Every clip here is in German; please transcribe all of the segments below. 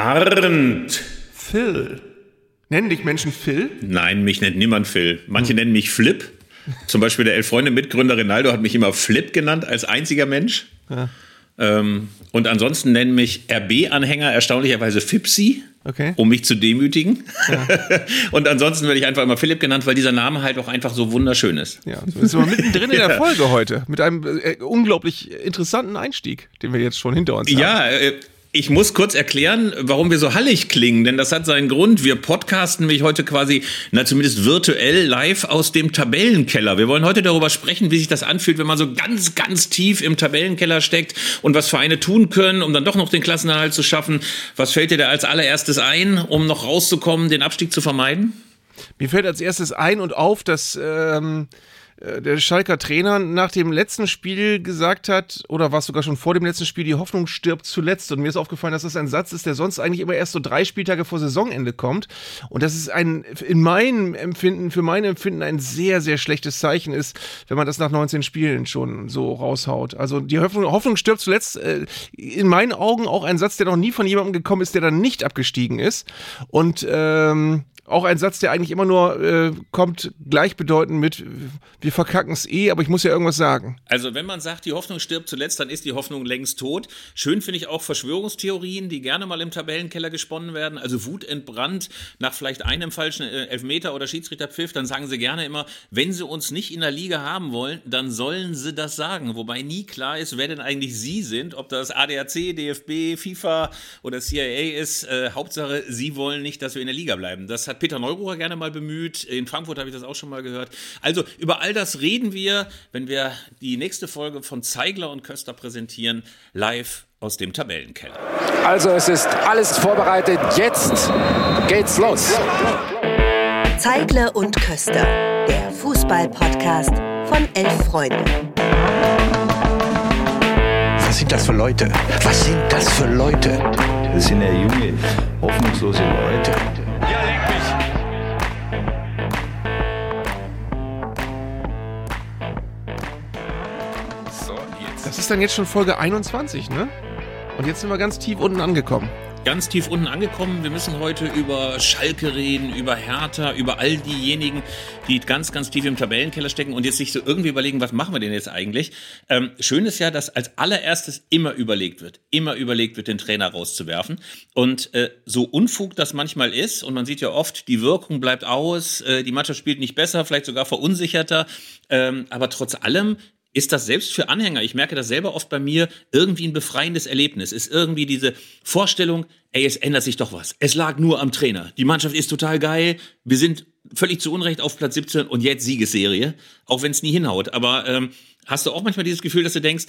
Arndt. Phil. Nennen dich Menschen Phil? Nein, mich nennt niemand Phil. Manche hm. nennen mich Flip. Zum Beispiel der Elf-Freunde-Mitgründer Rinaldo hat mich immer Flip genannt als einziger Mensch. Ja. Ähm, und ansonsten nennen mich RB-Anhänger erstaunlicherweise Fipsi. Okay. um mich zu demütigen. Ja. und ansonsten werde ich einfach immer Philipp genannt, weil dieser Name halt auch einfach so wunderschön ist. Ja, so sind wir mittendrin in der Folge heute mit einem äh, unglaublich interessanten Einstieg, den wir jetzt schon hinter uns haben. Ja, äh, ich muss kurz erklären, warum wir so hallig klingen, denn das hat seinen Grund. Wir podcasten mich heute quasi, na zumindest virtuell live aus dem Tabellenkeller. Wir wollen heute darüber sprechen, wie sich das anfühlt, wenn man so ganz, ganz tief im Tabellenkeller steckt und was Vereine tun können, um dann doch noch den Klassenerhalt zu schaffen. Was fällt dir da als allererstes ein, um noch rauszukommen, den Abstieg zu vermeiden? Mir fällt als erstes ein und auf, dass ähm, äh, der Schalker Trainer nach dem letzten Spiel gesagt hat, oder war es sogar schon vor dem letzten Spiel, die Hoffnung stirbt zuletzt. Und mir ist aufgefallen, dass das ein Satz ist, der sonst eigentlich immer erst so drei Spieltage vor Saisonende kommt. Und das ist ein, in meinem Empfinden, für mein Empfinden ein sehr, sehr schlechtes Zeichen ist, wenn man das nach 19 Spielen schon so raushaut. Also die Hoffnung, Hoffnung stirbt zuletzt, äh, in meinen Augen auch ein Satz, der noch nie von jemandem gekommen ist, der dann nicht abgestiegen ist. Und ähm, auch ein Satz, der eigentlich immer nur äh, kommt, gleichbedeutend mit, wir verkacken es eh, aber ich muss ja irgendwas sagen. Also wenn man sagt, die Hoffnung stirbt zuletzt, dann ist die Hoffnung längst tot. Schön finde ich auch Verschwörungstheorien, die gerne mal im Tabellenkeller gesponnen werden. Also wutentbrannt nach vielleicht einem falschen äh, Elfmeter oder Schiedsrichterpfiff, dann sagen sie gerne immer, wenn sie uns nicht in der Liga haben wollen, dann sollen sie das sagen. Wobei nie klar ist, wer denn eigentlich sie sind, ob das ADAC, DFB, FIFA oder CIA ist. Äh, Hauptsache, sie wollen nicht, dass wir in der Liga bleiben. Das hat Peter Neururer gerne mal bemüht. In Frankfurt habe ich das auch schon mal gehört. Also über all das reden wir, wenn wir die nächste Folge von Zeigler und Köster präsentieren, live aus dem Tabellenkeller. Also es ist alles vorbereitet. Jetzt geht's los. Zeigler und Köster, der Fußball-Podcast von Elf Freunden. Was sind das für Leute? Was sind das für Leute? Das sind ja junge, hoffnungslose Leute. Ist dann jetzt schon Folge 21, ne? Und jetzt sind wir ganz tief unten angekommen. Ganz tief unten angekommen. Wir müssen heute über Schalke reden, über Hertha, über all diejenigen, die ganz, ganz tief im Tabellenkeller stecken und jetzt sich so irgendwie überlegen, was machen wir denn jetzt eigentlich? Ähm, schön ist ja, dass als allererstes immer überlegt wird, immer überlegt wird, den Trainer rauszuwerfen. Und äh, so Unfug das manchmal ist, und man sieht ja oft, die Wirkung bleibt aus, äh, die Mannschaft spielt nicht besser, vielleicht sogar verunsicherter, ähm, aber trotz allem ist das selbst für Anhänger, ich merke das selber oft bei mir, irgendwie ein befreiendes Erlebnis. Ist irgendwie diese Vorstellung, ey, es ändert sich doch was. Es lag nur am Trainer. Die Mannschaft ist total geil. Wir sind völlig zu Unrecht auf Platz 17 und jetzt Siegesserie, auch wenn es nie hinhaut. Aber ähm, hast du auch manchmal dieses Gefühl, dass du denkst,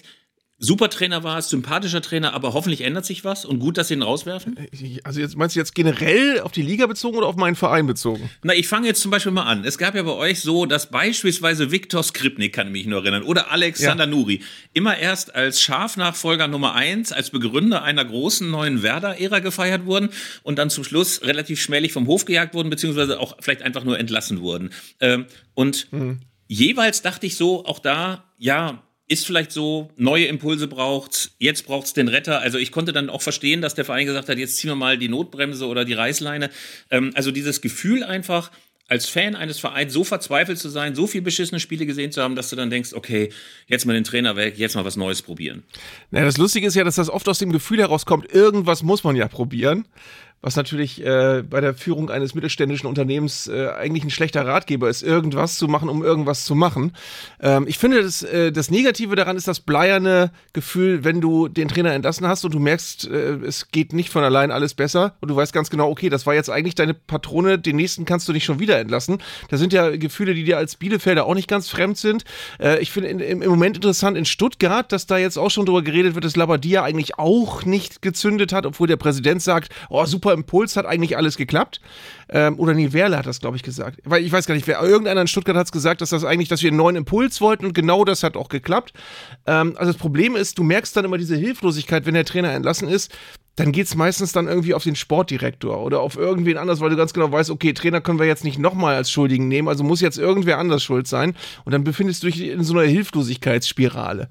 super Trainer war, sympathischer Trainer, aber hoffentlich ändert sich was und gut, dass sie ihn rauswerfen? Also jetzt meinst du jetzt generell auf die Liga bezogen oder auf meinen Verein bezogen? Na, ich fange jetzt zum Beispiel mal an. Es gab ja bei euch so, dass beispielsweise Viktor Skripnik, kann ich mich nur erinnern, oder Alexander ja. Nuri, immer erst als Schafnachfolger Nummer eins, als Begründer einer großen neuen Werder-Ära gefeiert wurden und dann zum Schluss relativ schmählich vom Hof gejagt wurden, beziehungsweise auch vielleicht einfach nur entlassen wurden. Ähm, und mhm. jeweils dachte ich so, auch da, ja, ist vielleicht so, neue Impulse braucht's, jetzt braucht's den Retter. Also ich konnte dann auch verstehen, dass der Verein gesagt hat, jetzt ziehen wir mal die Notbremse oder die Reißleine. Ähm, also dieses Gefühl einfach, als Fan eines Vereins so verzweifelt zu sein, so viel beschissene Spiele gesehen zu haben, dass du dann denkst, okay, jetzt mal den Trainer weg, jetzt mal was Neues probieren. Naja, das Lustige ist ja, dass das oft aus dem Gefühl herauskommt, irgendwas muss man ja probieren was natürlich äh, bei der Führung eines mittelständischen Unternehmens äh, eigentlich ein schlechter Ratgeber ist, irgendwas zu machen, um irgendwas zu machen. Ähm, ich finde, das, äh, das Negative daran ist das bleierne Gefühl, wenn du den Trainer entlassen hast und du merkst, äh, es geht nicht von allein alles besser und du weißt ganz genau, okay, das war jetzt eigentlich deine Patrone, den nächsten kannst du nicht schon wieder entlassen. Da sind ja Gefühle, die dir als Bielefelder auch nicht ganz fremd sind. Äh, ich finde im, im Moment interessant in Stuttgart, dass da jetzt auch schon drüber geredet wird, dass Labadia eigentlich auch nicht gezündet hat, obwohl der Präsident sagt, oh super, super Impuls, hat eigentlich alles geklappt. Ähm, oder nee, Werle hat das, glaube ich, gesagt. Weil ich weiß gar nicht, wer, irgendeiner in Stuttgart hat es gesagt, dass das eigentlich, dass wir einen neuen Impuls wollten und genau das hat auch geklappt. Ähm, also das Problem ist, du merkst dann immer diese Hilflosigkeit, wenn der Trainer entlassen ist, dann geht es meistens dann irgendwie auf den Sportdirektor oder auf irgendwen anders, weil du ganz genau weißt, okay, Trainer können wir jetzt nicht nochmal als Schuldigen nehmen, also muss jetzt irgendwer anders schuld sein. Und dann befindest du dich in so einer Hilflosigkeitsspirale.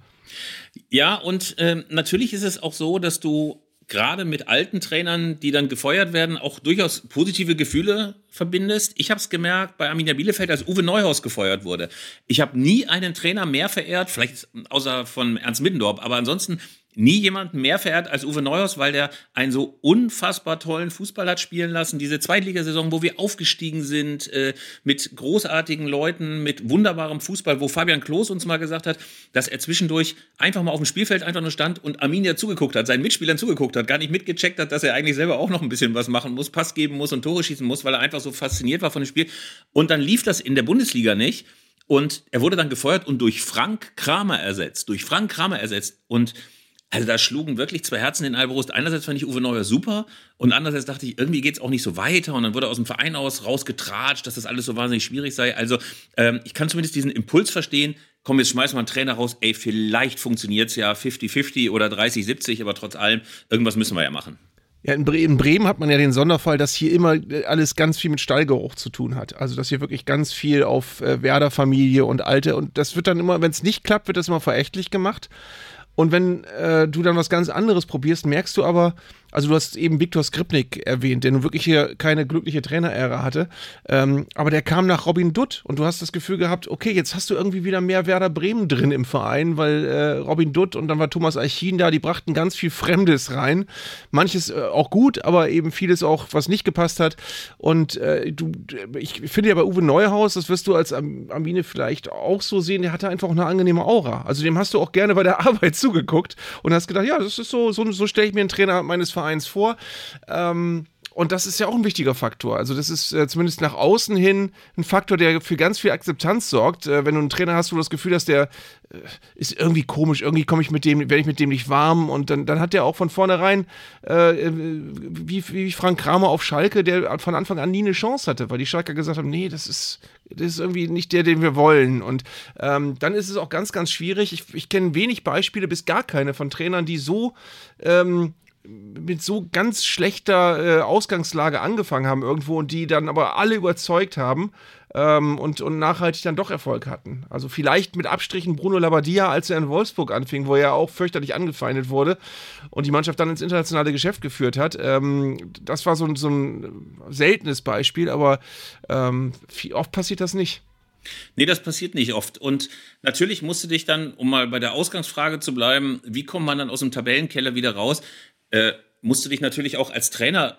Ja, und äh, natürlich ist es auch so, dass du gerade mit alten Trainern, die dann gefeuert werden, auch durchaus positive Gefühle verbindest. Ich habe es gemerkt bei Arminia Bielefeld, als Uwe Neuhaus gefeuert wurde. Ich habe nie einen Trainer mehr verehrt, vielleicht außer von Ernst Middendorf, aber ansonsten nie jemanden mehr verehrt als Uwe Neuhaus, weil der einen so unfassbar tollen Fußball hat spielen lassen. Diese Zweitligasaison, wo wir aufgestiegen sind, äh, mit großartigen Leuten, mit wunderbarem Fußball, wo Fabian Klos uns mal gesagt hat, dass er zwischendurch einfach mal auf dem Spielfeld einfach nur stand und Arminia zugeguckt hat, seinen Mitspielern zugeguckt hat, gar nicht mitgecheckt hat, dass er eigentlich selber auch noch ein bisschen was machen muss, Pass geben muss und Tore schießen muss, weil er einfach so fasziniert war von dem Spiel. Und dann lief das in der Bundesliga nicht. Und er wurde dann gefeuert und durch Frank Kramer ersetzt. Durch Frank Kramer ersetzt. Und also da schlugen wirklich zwei Herzen in eine Brust. Einerseits fand ich Uwe Neuer super und andererseits dachte ich, irgendwie geht's auch nicht so weiter und dann wurde aus dem Verein aus rausgetratscht, dass das alles so wahnsinnig schwierig sei. Also ähm, ich kann zumindest diesen Impuls verstehen, komm, jetzt schmeißen wir einen Trainer raus, ey, vielleicht funktioniert's ja 50-50 oder 30-70, aber trotz allem, irgendwas müssen wir ja machen. Ja, in, Bre in, Bremen hat man ja den Sonderfall, dass hier immer alles ganz viel mit Stallgeruch zu tun hat. Also, dass hier wirklich ganz viel auf äh, Werder-Familie und Alte und das wird dann immer, wenn es nicht klappt, wird das immer verächtlich gemacht. Und wenn äh, du dann was ganz anderes probierst, merkst du aber, also du hast eben Viktor Skripnik erwähnt, der nun wirklich hier keine glückliche Trainerära hatte. Ähm, aber der kam nach Robin Dutt und du hast das Gefühl gehabt, okay, jetzt hast du irgendwie wieder mehr Werder Bremen drin im Verein, weil äh, Robin Dutt und dann war Thomas Eichin da, die brachten ganz viel Fremdes rein. Manches äh, auch gut, aber eben vieles auch, was nicht gepasst hat. Und äh, du, ich finde ja bei Uwe Neuhaus, das wirst du als Amine vielleicht auch so sehen, der hatte einfach eine angenehme Aura. Also dem hast du auch gerne bei der Arbeit zugeguckt und hast gedacht, ja, das ist so, so, so stelle ich mir einen Trainer meines Vereins Vereins vor. Ähm, und das ist ja auch ein wichtiger Faktor. Also, das ist äh, zumindest nach außen hin ein Faktor, der für ganz viel Akzeptanz sorgt. Äh, wenn du einen Trainer hast, wo du das Gefühl hast, der äh, ist irgendwie komisch, irgendwie komme ich mit dem, werde ich mit dem nicht warm. Und dann, dann hat der auch von vornherein, äh, äh, wie, wie Frank Kramer auf Schalke, der von Anfang an nie eine Chance hatte, weil die Schalker gesagt haben: Nee, das ist, das ist irgendwie nicht der, den wir wollen. Und ähm, dann ist es auch ganz, ganz schwierig. Ich, ich kenne wenig Beispiele, bis gar keine von Trainern, die so. Ähm, mit so ganz schlechter äh, Ausgangslage angefangen haben irgendwo und die dann aber alle überzeugt haben ähm, und, und nachhaltig dann doch Erfolg hatten. Also vielleicht mit Abstrichen Bruno Labbadia, als er in Wolfsburg anfing, wo er auch fürchterlich angefeindet wurde und die Mannschaft dann ins internationale Geschäft geführt hat. Ähm, das war so, so ein seltenes Beispiel, aber ähm, viel, oft passiert das nicht. Nee, das passiert nicht oft. Und natürlich musst du dich dann, um mal bei der Ausgangsfrage zu bleiben, wie kommt man dann aus dem Tabellenkeller wieder raus? Äh, musst du dich natürlich auch als Trainer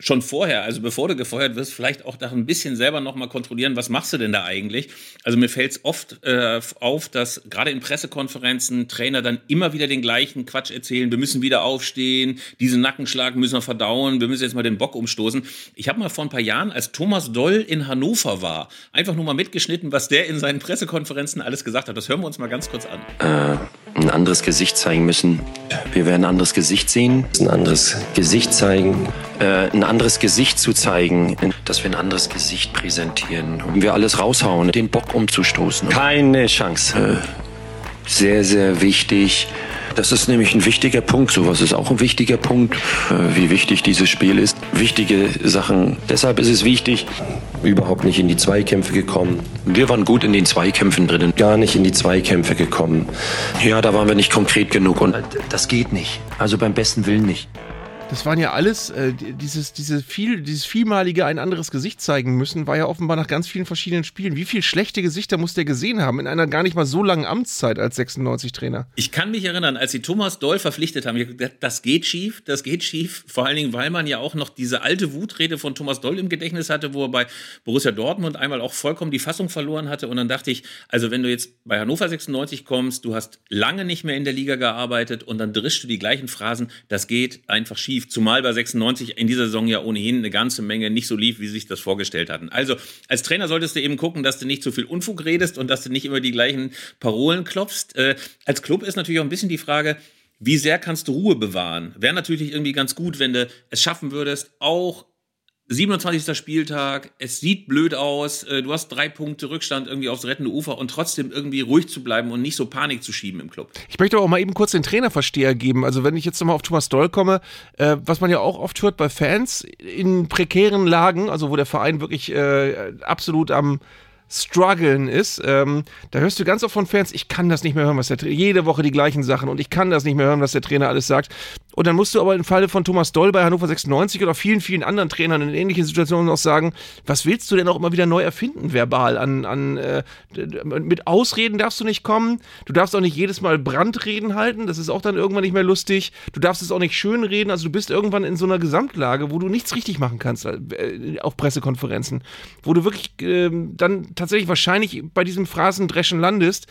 schon vorher, also bevor du gefeuert wirst, vielleicht auch da ein bisschen selber nochmal kontrollieren, was machst du denn da eigentlich? Also mir fällt es oft äh, auf, dass gerade in Pressekonferenzen Trainer dann immer wieder den gleichen Quatsch erzählen, wir müssen wieder aufstehen, diesen Nackenschlag müssen wir verdauen, wir müssen jetzt mal den Bock umstoßen. Ich habe mal vor ein paar Jahren, als Thomas Doll in Hannover war, einfach nur mal mitgeschnitten, was der in seinen Pressekonferenzen alles gesagt hat. Das hören wir uns mal ganz kurz an. Äh, ein anderes Gesicht zeigen müssen. Wir werden ein anderes Gesicht sehen, ein anderes Gesicht zeigen, äh, ein anderes Gesicht zu zeigen, dass wir ein anderes Gesicht präsentieren. Und wir alles raushauen, den Bock umzustoßen. Keine Chance. Äh, sehr, sehr wichtig. Das ist nämlich ein wichtiger Punkt. Sowas ist auch ein wichtiger Punkt, äh, wie wichtig dieses Spiel ist. Wichtige Sachen. Deshalb ist es wichtig, überhaupt nicht in die Zweikämpfe gekommen. Wir waren gut in den Zweikämpfen drin, gar nicht in die Zweikämpfe gekommen. Ja, da waren wir nicht konkret genug und das geht nicht. Also beim besten Willen nicht. Das waren ja alles, äh, dieses, diese viel, dieses vielmalige ein anderes Gesicht zeigen müssen, war ja offenbar nach ganz vielen verschiedenen Spielen. Wie viele schlechte Gesichter muss der gesehen haben in einer gar nicht mal so langen Amtszeit als 96-Trainer? Ich kann mich erinnern, als sie Thomas Doll verpflichtet haben, das geht schief, das geht schief. Vor allen Dingen, weil man ja auch noch diese alte Wutrede von Thomas Doll im Gedächtnis hatte, wo er bei Borussia Dortmund einmal auch vollkommen die Fassung verloren hatte. Und dann dachte ich, also wenn du jetzt bei Hannover 96 kommst, du hast lange nicht mehr in der Liga gearbeitet und dann drischst du die gleichen Phrasen, das geht einfach schief lief, zumal bei 96 in dieser Saison ja ohnehin eine ganze Menge nicht so lief, wie sie sich das vorgestellt hatten. Also als Trainer solltest du eben gucken, dass du nicht zu viel Unfug redest und dass du nicht immer die gleichen Parolen klopfst. Äh, als Club ist natürlich auch ein bisschen die Frage, wie sehr kannst du Ruhe bewahren? Wäre natürlich irgendwie ganz gut, wenn du es schaffen würdest, auch 27. Spieltag, es sieht blöd aus, äh, du hast drei Punkte Rückstand irgendwie aufs rettende Ufer und trotzdem irgendwie ruhig zu bleiben und nicht so Panik zu schieben im Club. Ich möchte aber auch mal eben kurz den Trainerversteher geben. Also wenn ich jetzt nochmal auf Thomas Doll komme, äh, was man ja auch oft hört bei Fans in prekären Lagen, also wo der Verein wirklich äh, absolut am Struggeln ist, ähm, da hörst du ganz oft von Fans, ich kann das nicht mehr hören, was der Trainer, jede Woche die gleichen Sachen und ich kann das nicht mehr hören, was der Trainer alles sagt. Und dann musst du aber im Falle von Thomas Doll bei Hannover 96 oder vielen, vielen anderen Trainern in ähnlichen Situationen auch sagen, was willst du denn auch immer wieder neu erfinden, verbal? An, an, äh, mit Ausreden darfst du nicht kommen. Du darfst auch nicht jedes Mal Brandreden halten. Das ist auch dann irgendwann nicht mehr lustig. Du darfst es auch nicht schönreden. Also du bist irgendwann in so einer Gesamtlage, wo du nichts richtig machen kannst äh, auf Pressekonferenzen. Wo du wirklich äh, dann tatsächlich wahrscheinlich bei diesem Phrasendreschen landest.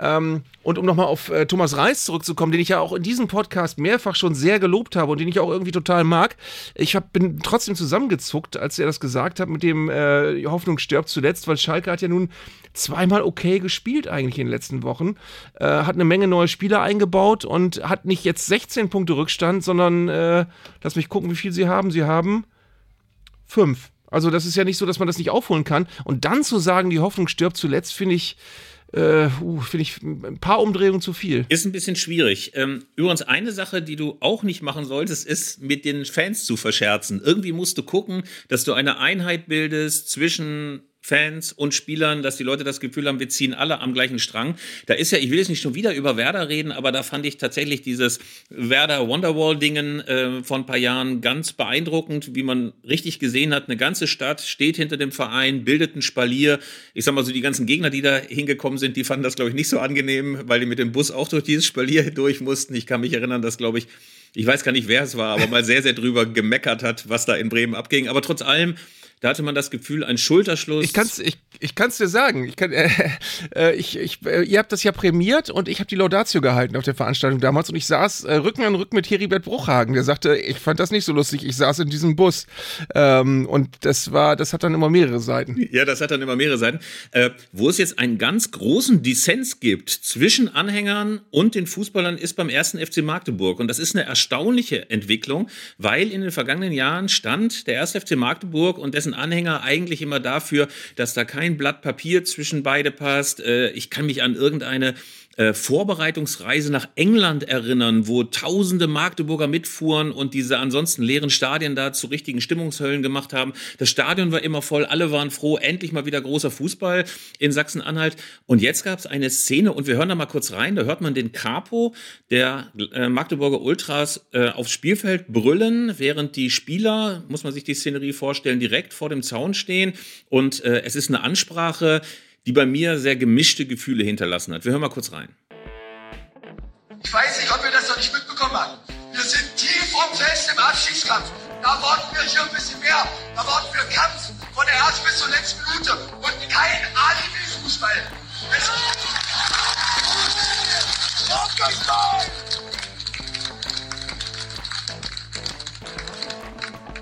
Ähm, und um nochmal auf äh, Thomas Reis zurückzukommen, den ich ja auch in diesem Podcast mehrfach schon sehr gelobt habe und den ich auch irgendwie total mag. Ich hab, bin trotzdem zusammengezuckt, als er das gesagt hat mit dem äh, Hoffnung stirbt zuletzt, weil Schalke hat ja nun zweimal okay gespielt eigentlich in den letzten Wochen. Äh, hat eine Menge neue Spieler eingebaut und hat nicht jetzt 16 Punkte Rückstand, sondern äh, lass mich gucken, wie viel sie haben. Sie haben fünf. Also das ist ja nicht so, dass man das nicht aufholen kann. Und dann zu sagen, die Hoffnung stirbt zuletzt, finde ich, äh, uh, finde ich ein paar Umdrehungen zu viel. Ist ein bisschen schwierig. Ähm, übrigens, eine Sache, die du auch nicht machen solltest, ist, mit den Fans zu verscherzen. Irgendwie musst du gucken, dass du eine Einheit bildest zwischen Fans und Spielern, dass die Leute das Gefühl haben, wir ziehen alle am gleichen Strang. Da ist ja, ich will jetzt nicht schon wieder über Werder reden, aber da fand ich tatsächlich dieses Werder Wonderwall-Dingen äh, von ein paar Jahren ganz beeindruckend, wie man richtig gesehen hat, eine ganze Stadt steht hinter dem Verein, bildet ein Spalier. Ich sag mal so, die ganzen Gegner, die da hingekommen sind, die fanden das, glaube ich, nicht so angenehm, weil die mit dem Bus auch durch dieses Spalier durch mussten. Ich kann mich erinnern, dass, glaube ich, ich weiß gar nicht, wer es war, aber mal sehr, sehr drüber gemeckert hat, was da in Bremen abging. Aber trotz allem, da hatte man das Gefühl, ein Schulterschluss. Ich kann's, ich, ich kann's dir sagen. Ich kann, äh, äh, ich, ich, äh, ihr habt das ja prämiert und ich habe die Laudatio gehalten auf der Veranstaltung damals und ich saß äh, Rücken an Rücken mit Heribert Bruchhagen. Der sagte, ich fand das nicht so lustig. Ich saß in diesem Bus ähm, und das war, das hat dann immer mehrere Seiten. Ja, das hat dann immer mehrere Seiten. Äh, wo es jetzt einen ganz großen Dissens gibt zwischen Anhängern und den Fußballern ist beim ersten FC Magdeburg und das ist eine erstaunliche Entwicklung, weil in den vergangenen Jahren stand der erste FC Magdeburg und dessen dessen Anhänger eigentlich immer dafür, dass da kein Blatt Papier zwischen beide passt. Äh, ich kann mich an irgendeine äh, Vorbereitungsreise nach England erinnern, wo tausende Magdeburger mitfuhren und diese ansonsten leeren Stadien da zu richtigen Stimmungshöllen gemacht haben. Das Stadion war immer voll, alle waren froh, endlich mal wieder großer Fußball in Sachsen-Anhalt. Und jetzt gab es eine Szene, und wir hören da mal kurz rein, da hört man den Capo der äh, Magdeburger Ultras äh, aufs Spielfeld brüllen, während die Spieler, muss man sich die Szenerie vorstellen, direkt vor dem Zaun stehen. Und äh, es ist eine Ansprache, die bei mir sehr gemischte Gefühle hinterlassen hat. Wir hören mal kurz rein. Ich weiß nicht, ob ihr das noch nicht mitbekommen habt. Wir sind tief und fest im Abstiegskampf. Da warten wir hier ein bisschen mehr. Da warten wir Kampf von der ersten bis zur letzten Minute und kein Alibi-Fußball.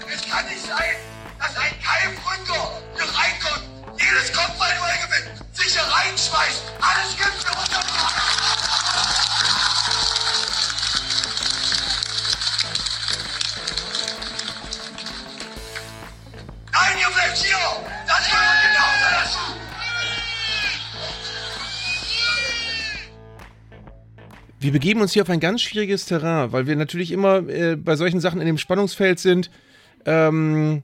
Es, kann nicht sein, dass ein Keimgründer hier reinkommt jedes Kopfballduell gewinnt, sich hier reinschmeißt, alles gibt für uns. Nein, ihr bleibt hier! Das gehört genauso dazu! Wir begeben uns hier auf ein ganz schwieriges Terrain, weil wir natürlich immer äh, bei solchen Sachen in dem Spannungsfeld sind. Ähm,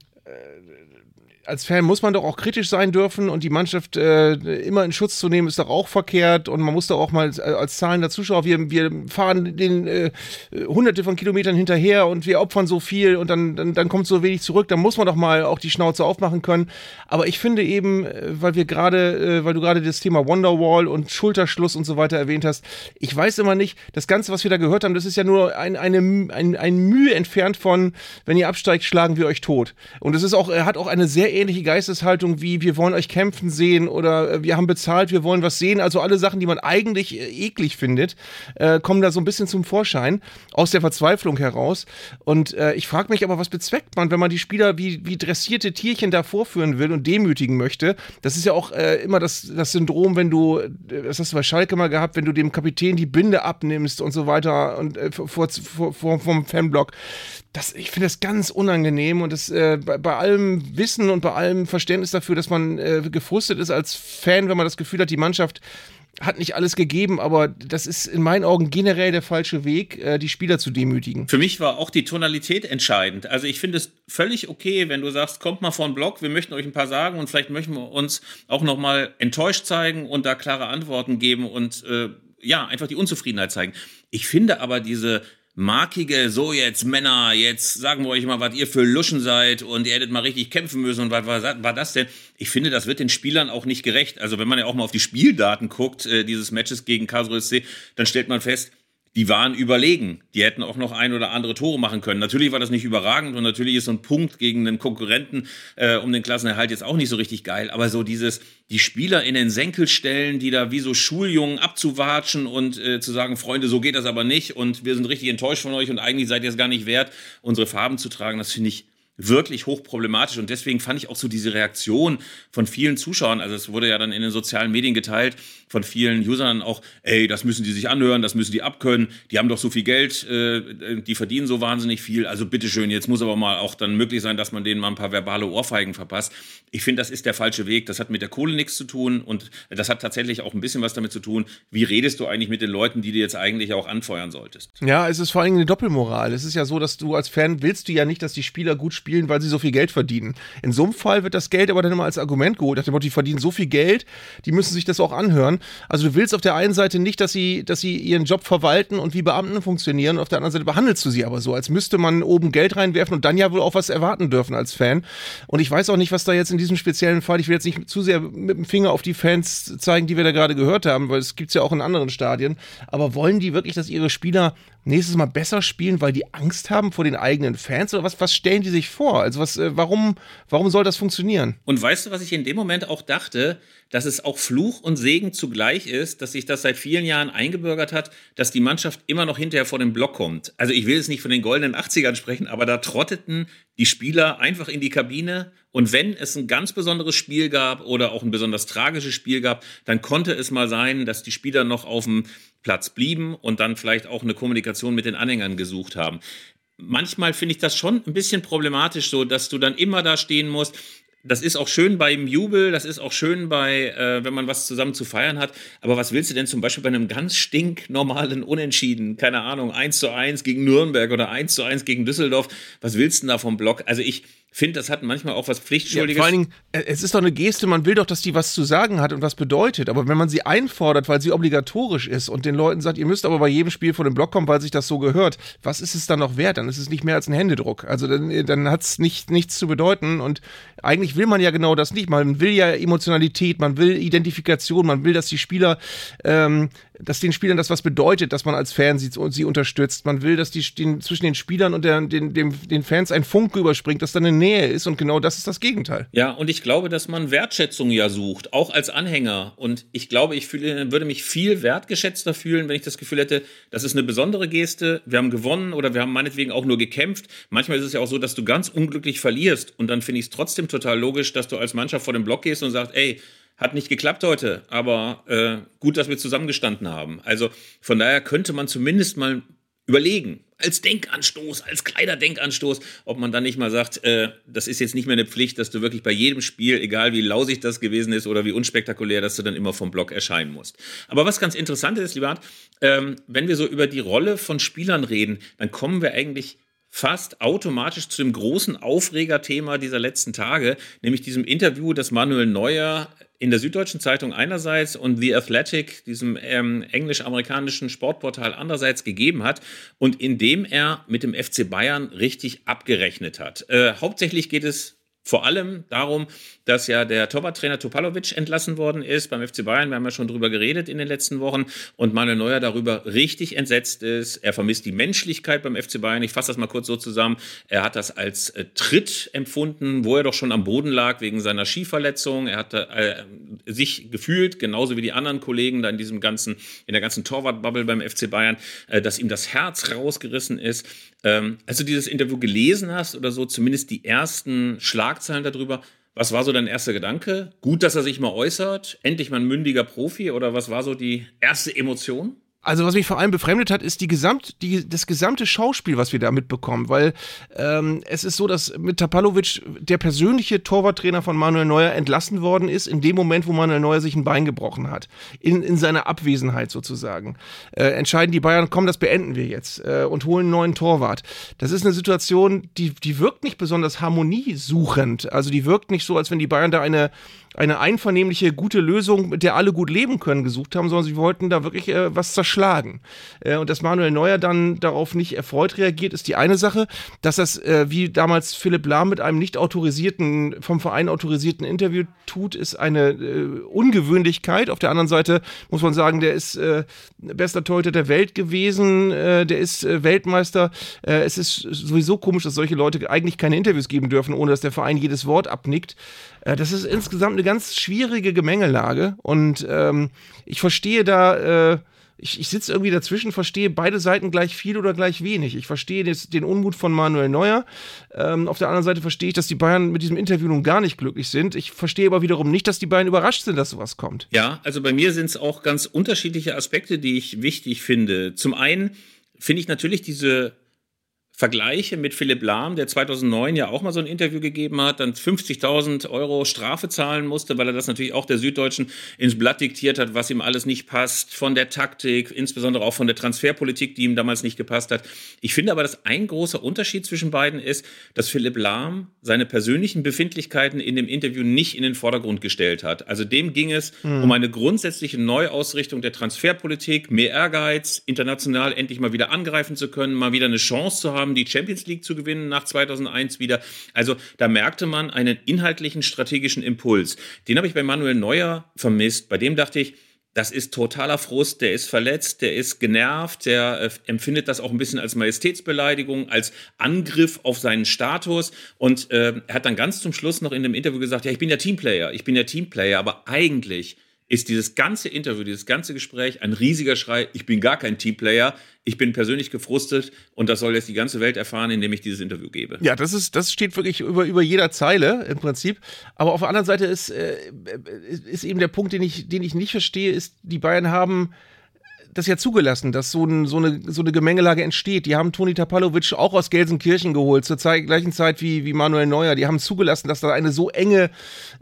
als Fan muss man doch auch kritisch sein dürfen und die Mannschaft äh, immer in Schutz zu nehmen, ist doch auch verkehrt und man muss doch auch mal als, als zahlender Zuschauer, wir, wir fahren den äh, hunderte von Kilometern hinterher und wir opfern so viel und dann, dann, dann kommt so wenig zurück, dann muss man doch mal auch die Schnauze aufmachen können. Aber ich finde eben, äh, weil wir gerade, äh, weil du gerade das Thema Wonderwall und Schulterschluss und so weiter erwähnt hast, ich weiß immer nicht, das Ganze, was wir da gehört haben, das ist ja nur ein, eine, ein, ein Mühe entfernt von, wenn ihr absteigt, schlagen wir euch tot. Und es ist auch, hat auch eine sehr ähnliche Geisteshaltung wie wir wollen euch kämpfen sehen oder äh, wir haben bezahlt, wir wollen was sehen. Also alle Sachen, die man eigentlich äh, eklig findet, äh, kommen da so ein bisschen zum Vorschein aus der Verzweiflung heraus. Und äh, ich frage mich aber, was bezweckt man, wenn man die Spieler wie, wie dressierte Tierchen da vorführen will und demütigen möchte? Das ist ja auch äh, immer das, das Syndrom, wenn du, äh, das hast du bei Schalke mal gehabt, wenn du dem Kapitän die Binde abnimmst und so weiter und vor, vor, vor, vom Fanblock das, ich finde das ganz unangenehm und das bei, bei, allem Wissen und bei allem Verständnis dafür, dass man äh, gefrustet ist als Fan, wenn man das Gefühl hat, die Mannschaft hat nicht alles gegeben, aber das ist in meinen Augen generell der falsche Weg, äh, die Spieler zu demütigen. Für mich war auch die Tonalität entscheidend. Also ich finde es völlig okay, wenn du sagst, kommt mal vor den Blog, wir möchten euch ein paar sagen und vielleicht möchten wir uns auch noch mal enttäuscht zeigen und da klare Antworten geben und äh, ja, einfach die Unzufriedenheit zeigen. Ich finde aber diese markige, so jetzt Männer, jetzt sagen wir euch mal, was ihr für Luschen seid und ihr hättet mal richtig kämpfen müssen und was war, das denn? Ich finde, das wird den Spielern auch nicht gerecht. Also wenn man ja auch mal auf die Spieldaten guckt, äh, dieses Matches gegen Karlsruhe SC, dann stellt man fest, die waren überlegen. Die hätten auch noch ein oder andere Tore machen können. Natürlich war das nicht überragend und natürlich ist so ein Punkt gegen einen Konkurrenten äh, um den Klassenerhalt jetzt auch nicht so richtig geil. Aber so dieses, die Spieler in den Senkel stellen, die da wie so Schuljungen abzuwatschen und äh, zu sagen, Freunde, so geht das aber nicht und wir sind richtig enttäuscht von euch und eigentlich seid ihr es gar nicht wert, unsere Farben zu tragen, das finde ich wirklich hochproblematisch und deswegen fand ich auch so diese Reaktion von vielen Zuschauern, also es wurde ja dann in den sozialen Medien geteilt, von vielen Usern auch, ey, das müssen die sich anhören, das müssen die abkönnen, die haben doch so viel Geld, äh, die verdienen so wahnsinnig viel, also bitteschön, jetzt muss aber mal auch dann möglich sein, dass man denen mal ein paar verbale Ohrfeigen verpasst. Ich finde, das ist der falsche Weg, das hat mit der Kohle nichts zu tun und das hat tatsächlich auch ein bisschen was damit zu tun, wie redest du eigentlich mit den Leuten, die du jetzt eigentlich auch anfeuern solltest. Ja, es ist vor allem eine Doppelmoral. Es ist ja so, dass du als Fan willst du ja nicht, dass die Spieler gut spielen, weil sie so viel Geld verdienen. In so einem Fall wird das Geld aber dann immer als Argument geholt, nach dem Motto, die verdienen so viel Geld, die müssen sich das auch anhören. Also du willst auf der einen Seite nicht, dass sie, dass sie ihren Job verwalten und wie Beamten funktionieren, auf der anderen Seite behandelst du sie aber so, als müsste man oben Geld reinwerfen und dann ja wohl auch was erwarten dürfen als Fan. Und ich weiß auch nicht, was da jetzt in diesem speziellen Fall, ich will jetzt nicht zu sehr mit dem Finger auf die Fans zeigen, die wir da gerade gehört haben, weil es gibt es ja auch in anderen Stadien, aber wollen die wirklich, dass ihre Spieler nächstes Mal besser spielen, weil die Angst haben vor den eigenen Fans oder was, was stellen die sich vor? Also was, äh, warum, warum soll das funktionieren? Und weißt du, was ich in dem Moment auch dachte? Dass es auch Fluch und Segen zugleich ist, dass sich das seit vielen Jahren eingebürgert hat, dass die Mannschaft immer noch hinterher vor den Block kommt. Also ich will jetzt nicht von den goldenen 80ern sprechen, aber da trotteten die Spieler einfach in die Kabine und wenn es ein ganz besonderes Spiel gab oder auch ein besonders tragisches Spiel gab, dann konnte es mal sein, dass die Spieler noch auf dem Platz blieben und dann vielleicht auch eine Kommunikation mit den Anhängern gesucht haben. Manchmal finde ich das schon ein bisschen problematisch, so dass du dann immer da stehen musst. Das ist auch schön beim Jubel, das ist auch schön bei, äh, wenn man was zusammen zu feiern hat. Aber was willst du denn zum Beispiel bei einem ganz stinknormalen Unentschieden? Keine Ahnung, 1 zu 1 gegen Nürnberg oder 1 zu 1 gegen Düsseldorf. Was willst du denn da vom Block? Also ich, finde, das hat manchmal auch was Pflichtschuldiges. Ja, vor allen Dingen, äh, es ist doch eine Geste, man will doch, dass die was zu sagen hat und was bedeutet. Aber wenn man sie einfordert, weil sie obligatorisch ist und den Leuten sagt, ihr müsst aber bei jedem Spiel vor dem Block kommen, weil sich das so gehört, was ist es dann noch wert? Dann ist es nicht mehr als ein Händedruck. Also dann, äh, dann hat es nicht, nichts zu bedeuten. Und eigentlich will man ja genau das nicht. Man will ja Emotionalität, man will Identifikation, man will, dass die Spieler ähm, dass den Spielern das was bedeutet, dass man als Fan sie, sie unterstützt. Man will, dass die, den, zwischen den Spielern und der, den, dem, den Fans ein Funke überspringt, dass da eine Nähe ist und genau das ist das Gegenteil. Ja, und ich glaube, dass man Wertschätzung ja sucht, auch als Anhänger. Und ich glaube, ich fühle, würde mich viel wertgeschätzter fühlen, wenn ich das Gefühl hätte, das ist eine besondere Geste, wir haben gewonnen oder wir haben meinetwegen auch nur gekämpft. Manchmal ist es ja auch so, dass du ganz unglücklich verlierst und dann finde ich es trotzdem total logisch, dass du als Mannschaft vor dem Block gehst und sagst, ey, hat nicht geklappt heute, aber äh, gut, dass wir zusammengestanden haben. Also von daher könnte man zumindest mal überlegen, als Denkanstoß, als kleiner Denkanstoß, ob man dann nicht mal sagt, äh, das ist jetzt nicht mehr eine Pflicht, dass du wirklich bei jedem Spiel, egal wie lausig das gewesen ist oder wie unspektakulär, dass du dann immer vom Block erscheinen musst. Aber was ganz interessant ist, lieber ähm, wenn wir so über die Rolle von Spielern reden, dann kommen wir eigentlich fast automatisch zu dem großen Aufregerthema dieser letzten Tage, nämlich diesem Interview, das Manuel Neuer in der Süddeutschen Zeitung einerseits und The Athletic, diesem ähm, englisch-amerikanischen Sportportal andererseits gegeben hat und in dem er mit dem FC Bayern richtig abgerechnet hat. Äh, hauptsächlich geht es vor allem darum, dass ja der Torwarttrainer Topalovic entlassen worden ist beim FC Bayern. Wir haben ja schon drüber geredet in den letzten Wochen und Manuel Neuer darüber richtig entsetzt ist. Er vermisst die Menschlichkeit beim FC Bayern. Ich fasse das mal kurz so zusammen. Er hat das als äh, Tritt empfunden, wo er doch schon am Boden lag wegen seiner Skiverletzung. Er hat äh, sich gefühlt, genauso wie die anderen Kollegen da in diesem ganzen, in der ganzen Torwartbubble beim FC Bayern, äh, dass ihm das Herz rausgerissen ist. Ähm, als du dieses Interview gelesen hast oder so, zumindest die ersten Schlagzeilen darüber, was war so dein erster Gedanke? Gut, dass er sich mal äußert, endlich mal ein mündiger Profi oder was war so die erste Emotion? Also was mich vor allem befremdet hat, ist die gesamt, die, das gesamte Schauspiel, was wir da mitbekommen, weil ähm, es ist so, dass mit Tapalovic der persönliche Torwarttrainer von Manuel Neuer entlassen worden ist, in dem Moment, wo Manuel Neuer sich ein Bein gebrochen hat, in, in seiner Abwesenheit sozusagen. Äh, entscheiden die Bayern, komm, das beenden wir jetzt äh, und holen einen neuen Torwart. Das ist eine Situation, die, die wirkt nicht besonders harmoniesuchend, also die wirkt nicht so, als wenn die Bayern da eine eine einvernehmliche, gute Lösung, mit der alle gut leben können, gesucht haben, sondern sie wollten da wirklich äh, was zerstören geschlagen. Äh, und dass Manuel Neuer dann darauf nicht erfreut reagiert, ist die eine Sache. Dass das, äh, wie damals Philipp Lahm mit einem nicht autorisierten, vom Verein autorisierten Interview tut, ist eine äh, Ungewöhnlichkeit. Auf der anderen Seite muss man sagen, der ist äh, bester Torhüter der Welt gewesen, äh, der ist äh, Weltmeister. Äh, es ist sowieso komisch, dass solche Leute eigentlich keine Interviews geben dürfen, ohne dass der Verein jedes Wort abnickt. Äh, das ist insgesamt eine ganz schwierige Gemengelage und ähm, ich verstehe da, äh, ich, ich sitze irgendwie dazwischen, verstehe beide Seiten gleich viel oder gleich wenig. Ich verstehe des, den Unmut von Manuel Neuer. Ähm, auf der anderen Seite verstehe ich, dass die Bayern mit diesem Interview nun gar nicht glücklich sind. Ich verstehe aber wiederum nicht, dass die Bayern überrascht sind, dass sowas kommt. Ja, also bei mir sind es auch ganz unterschiedliche Aspekte, die ich wichtig finde. Zum einen finde ich natürlich diese Vergleiche mit Philipp Lahm, der 2009 ja auch mal so ein Interview gegeben hat, dann 50.000 Euro Strafe zahlen musste, weil er das natürlich auch der Süddeutschen ins Blatt diktiert hat, was ihm alles nicht passt, von der Taktik, insbesondere auch von der Transferpolitik, die ihm damals nicht gepasst hat. Ich finde aber, dass ein großer Unterschied zwischen beiden ist, dass Philipp Lahm seine persönlichen Befindlichkeiten in dem Interview nicht in den Vordergrund gestellt hat. Also dem ging es mhm. um eine grundsätzliche Neuausrichtung der Transferpolitik, mehr Ehrgeiz, international endlich mal wieder angreifen zu können, mal wieder eine Chance zu haben, haben, die Champions League zu gewinnen nach 2001 wieder. Also da merkte man einen inhaltlichen strategischen Impuls. Den habe ich bei Manuel Neuer vermisst. Bei dem dachte ich, das ist totaler Frust, der ist verletzt, der ist genervt, der äh, empfindet das auch ein bisschen als Majestätsbeleidigung, als Angriff auf seinen Status und äh, er hat dann ganz zum Schluss noch in dem Interview gesagt, ja, ich bin ja Teamplayer, ich bin ja Teamplayer, aber eigentlich ist dieses ganze Interview, dieses ganze Gespräch ein riesiger Schrei, ich bin gar kein Teamplayer, ich bin persönlich gefrustet und das soll jetzt die ganze Welt erfahren, indem ich dieses Interview gebe. Ja, das ist, das steht wirklich über, über jeder Zeile im Prinzip. Aber auf der anderen Seite ist, äh, ist eben der Punkt, den ich, den ich nicht verstehe, ist, die Bayern haben das ja zugelassen, dass so, ein, so, eine, so eine Gemengelage entsteht. Die haben Toni Tapalovic auch aus Gelsenkirchen geholt, zur Zeit, gleichen Zeit wie, wie Manuel Neuer. Die haben zugelassen, dass da eine so enge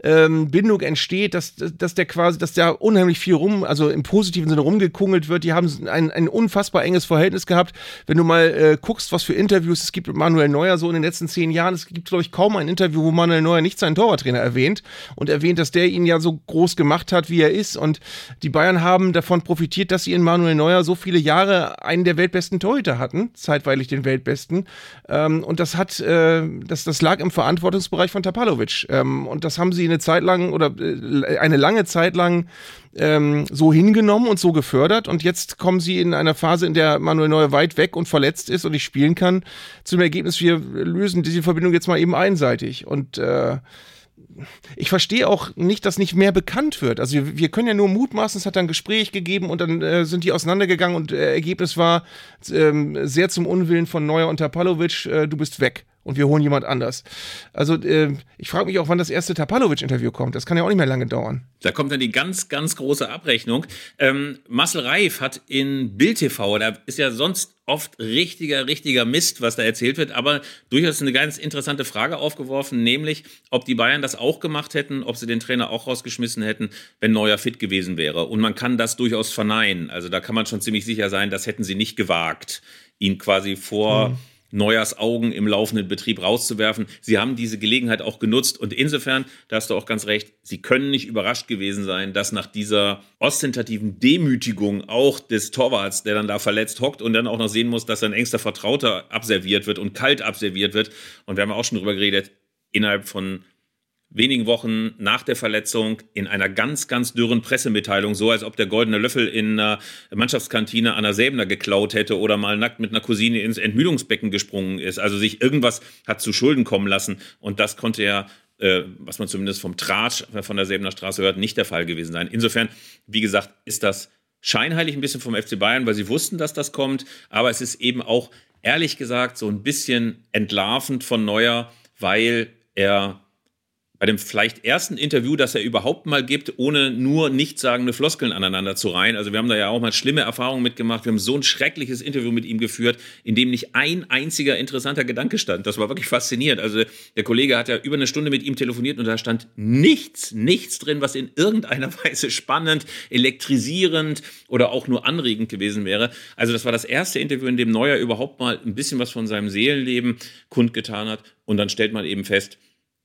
ähm, Bindung entsteht, dass, dass der quasi, dass da unheimlich viel rum, also im positiven Sinne rumgekungelt wird. Die haben ein, ein unfassbar enges Verhältnis gehabt. Wenn du mal äh, guckst, was für Interviews es gibt mit Manuel Neuer so in den letzten zehn Jahren, es gibt, glaube ich, kaum ein Interview, wo Manuel Neuer nicht seinen Torwarttrainer erwähnt und erwähnt, dass der ihn ja so groß gemacht hat, wie er ist. Und die Bayern haben davon profitiert, dass sie in Manuel Manuel Neuer so viele Jahre einen der weltbesten Torhüter hatten, zeitweilig den weltbesten. Ähm, und das hat, äh, das, das lag im Verantwortungsbereich von Tapalovic. Ähm, und das haben sie eine Zeit lang oder äh, eine lange Zeit lang ähm, so hingenommen und so gefördert. Und jetzt kommen sie in einer Phase, in der Manuel Neuer weit weg und verletzt ist und nicht spielen kann, zum Ergebnis, wir lösen diese Verbindung jetzt mal eben einseitig. Und äh, ich verstehe auch nicht, dass nicht mehr bekannt wird. Also wir, wir können ja nur mutmaßen, es hat dann ein Gespräch gegeben und dann äh, sind die auseinandergegangen und äh, Ergebnis war ähm, sehr zum Unwillen von Neuer und Tapalovic, äh, du bist weg und wir holen jemand anders. Also äh, ich frage mich auch, wann das erste Tapalovic-Interview kommt. Das kann ja auch nicht mehr lange dauern. Da kommt dann die ganz, ganz große Abrechnung. Ähm, Marcel Reif hat in Bild TV, da ist ja sonst oft richtiger, richtiger Mist, was da erzählt wird, aber durchaus eine ganz interessante Frage aufgeworfen, nämlich, ob die Bayern das auch gemacht hätten, ob sie den Trainer auch rausgeschmissen hätten, wenn Neuer fit gewesen wäre. Und man kann das durchaus verneinen. Also da kann man schon ziemlich sicher sein, das hätten sie nicht gewagt, ihn quasi vor. Hm Neujahrsaugen im laufenden Betrieb rauszuwerfen. Sie haben diese Gelegenheit auch genutzt und insofern, da hast du auch ganz recht, Sie können nicht überrascht gewesen sein, dass nach dieser ostentativen Demütigung auch des Torwarts, der dann da verletzt hockt und dann auch noch sehen muss, dass sein engster Vertrauter abserviert wird und kalt abserviert wird. Und wir haben auch schon drüber geredet, innerhalb von wenigen Wochen nach der Verletzung in einer ganz, ganz dürren Pressemitteilung, so als ob der goldene Löffel in einer Mannschaftskantine an der Säbener geklaut hätte oder mal nackt mit einer Cousine ins Entmüdungsbecken gesprungen ist. Also sich irgendwas hat zu Schulden kommen lassen. Und das konnte ja äh, was man zumindest vom Tratsch von der Säbener Straße hört, nicht der Fall gewesen sein. Insofern, wie gesagt, ist das scheinheilig ein bisschen vom FC Bayern, weil sie wussten, dass das kommt. Aber es ist eben auch, ehrlich gesagt, so ein bisschen entlarvend von Neuer, weil er bei dem vielleicht ersten Interview, das er überhaupt mal gibt, ohne nur nichtssagende Floskeln aneinander zu reihen. Also wir haben da ja auch mal schlimme Erfahrungen mitgemacht. Wir haben so ein schreckliches Interview mit ihm geführt, in dem nicht ein einziger interessanter Gedanke stand. Das war wirklich faszinierend. Also der Kollege hat ja über eine Stunde mit ihm telefoniert und da stand nichts, nichts drin, was in irgendeiner Weise spannend, elektrisierend oder auch nur anregend gewesen wäre. Also das war das erste Interview, in dem Neuer überhaupt mal ein bisschen was von seinem Seelenleben kundgetan hat. Und dann stellt man eben fest,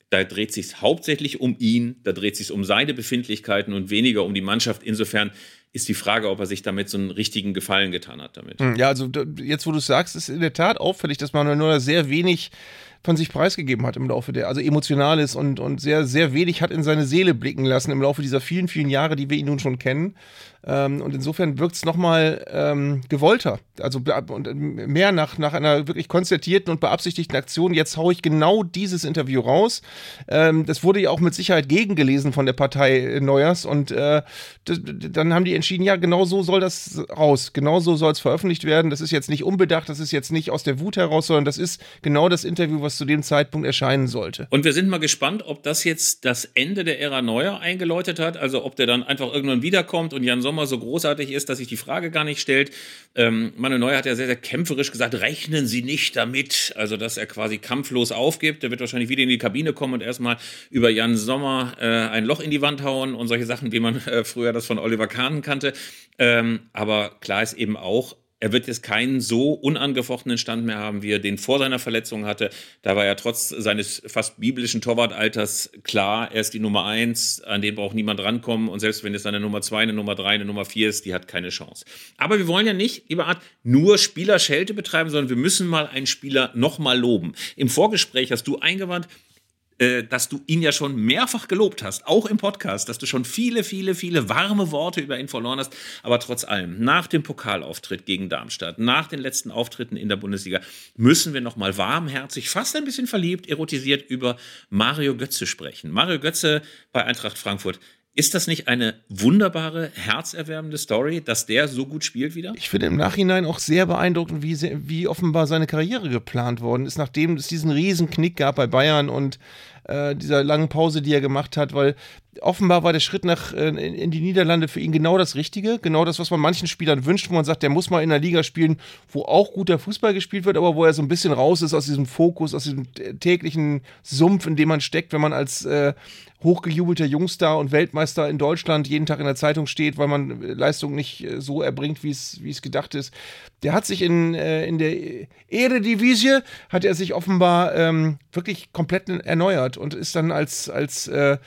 da dreht sich hauptsächlich um ihn, da dreht sich um seine Befindlichkeiten und weniger um die Mannschaft. Insofern ist die Frage, ob er sich damit so einen richtigen Gefallen getan hat damit. Hm, ja, also jetzt, wo du sagst, ist in der Tat auffällig, dass Manuel Neuer sehr wenig von sich preisgegeben hat im Laufe der, also emotional ist und, und sehr, sehr wenig hat in seine Seele blicken lassen im Laufe dieser vielen, vielen Jahre, die wir ihn nun schon kennen. Ähm, und insofern wirkt es nochmal ähm, gewollter. Also und mehr nach, nach einer wirklich konzertierten und beabsichtigten Aktion. Jetzt haue ich genau dieses Interview raus. Ähm, das wurde ja auch mit Sicherheit gegengelesen von der Partei Neuers. Und äh, dann haben die entschieden, ja, genau so soll das raus. Genau so soll es veröffentlicht werden. Das ist jetzt nicht unbedacht, das ist jetzt nicht aus der Wut heraus, sondern das ist genau das Interview, was zu dem Zeitpunkt erscheinen sollte. Und wir sind mal gespannt, ob das jetzt das Ende der Ära Neuer eingeläutet hat. Also ob der dann einfach irgendwann wiederkommt und Jan Sommer so großartig ist, dass sich die Frage gar nicht stellt. Ähm, Manuel Neuer hat ja sehr, sehr kämpferisch gesagt, rechnen Sie nicht damit, also dass er quasi kampflos aufgibt. Der wird wahrscheinlich wieder in die Kabine kommen und erstmal über Jan Sommer äh, ein Loch in die Wand hauen und solche Sachen, wie man äh, früher das von Oliver Kahn kannte. Ähm, aber klar ist eben auch, er wird jetzt keinen so unangefochtenen Stand mehr haben, wie er den vor seiner Verletzung hatte. Da war ja trotz seines fast biblischen Torwartalters klar, er ist die Nummer eins, an den braucht niemand rankommen. Und selbst wenn es eine Nummer zwei, eine Nummer drei, eine Nummer vier ist, die hat keine Chance. Aber wir wollen ja nicht, lieber Art, nur Spielerschelte betreiben, sondern wir müssen mal einen Spieler nochmal loben. Im Vorgespräch hast du eingewandt, äh, dass du ihn ja schon mehrfach gelobt hast, auch im Podcast, dass du schon viele, viele, viele warme Worte über ihn verloren hast. Aber trotz allem, nach dem Pokalauftritt gegen Darmstadt, nach den letzten Auftritten in der Bundesliga, müssen wir nochmal warmherzig, fast ein bisschen verliebt, erotisiert über Mario Götze sprechen. Mario Götze bei Eintracht Frankfurt. Ist das nicht eine wunderbare, herzerwärmende Story, dass der so gut spielt wieder? Ich finde im Nachhinein auch sehr beeindruckend, wie, wie offenbar seine Karriere geplant worden ist, nachdem es diesen riesen Knick gab bei Bayern und äh, dieser langen Pause, die er gemacht hat, weil offenbar war der Schritt nach äh, in, die Niederlande für ihn genau das Richtige, genau das, was man manchen Spielern wünscht, wo man sagt, der muss mal in einer Liga spielen, wo auch guter Fußball gespielt wird, aber wo er so ein bisschen raus ist aus diesem Fokus, aus diesem täglichen Sumpf, in dem man steckt, wenn man als äh, hochgejubelter Jungstar und Weltmeister in Deutschland jeden Tag in der Zeitung steht, weil man Leistung nicht äh, so erbringt, wie es gedacht ist. Der hat sich in, äh, in der Eredivisie, hat er sich offenbar ähm, wirklich komplett erneuert und ist dann als, als äh,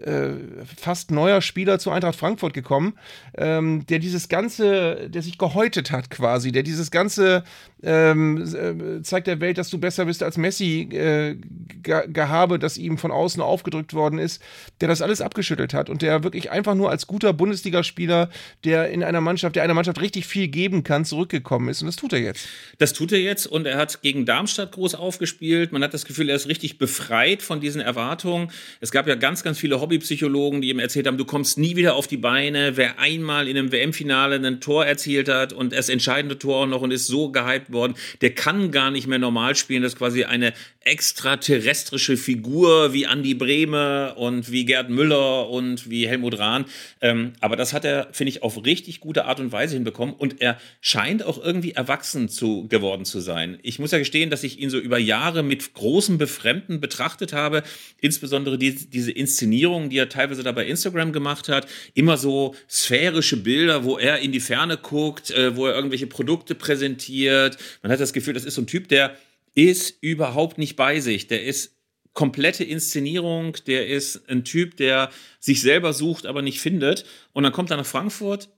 äh, fast neuer Spieler zu Eintracht Frankfurt gekommen, ähm, der dieses Ganze, der sich gehäutet hat quasi, der dieses Ganze ähm, äh, zeigt der Welt, dass du besser bist als Messi äh, Gehabe, das ihm von außen aufgedrückt worden ist, der das alles abgeschüttelt hat und der wirklich einfach nur als guter Bundesligaspieler, der in einer Mannschaft, der einer Mannschaft richtig viel geben kann, zurückgekommen ist und das tut er jetzt. Das tut er jetzt und er hat gegen Darmstadt groß aufgespielt. Man hat das Gefühl, er ist richtig befreit von diesen Erwartungen. Es gab ja ganz, ganz viele Hobbypsychologen, die ihm erzählt haben, du kommst nie wieder auf die Beine. Wer einmal in einem WM-Finale ein Tor erzielt hat und das entscheidende Tor auch noch und ist so gehypt worden, der kann gar nicht mehr normal spielen. Das ist quasi eine extraterrestrische Figur wie Andi Brehme und wie Gerd Müller und wie Helmut Rahn. Ähm, aber das hat er, finde ich, auf richtig gute Art und Weise hinbekommen und er scheint auch irgendwie erwachsen zu, geworden zu sein. Ich muss ja gestehen, dass ich ihn so über Jahre mit großem Befremden betrachtet habe, insbesondere die, diese Inszenierungen, die er teilweise da bei Instagram gemacht hat, immer so sphärische Bilder, wo er in die Ferne guckt, äh, wo er irgendwelche Produkte präsentiert. Man hat das Gefühl, das ist so ein Typ, der ist überhaupt nicht bei sich. Der ist komplette Inszenierung, der ist ein Typ, der sich selber sucht, aber nicht findet. Und dann kommt er nach Frankfurt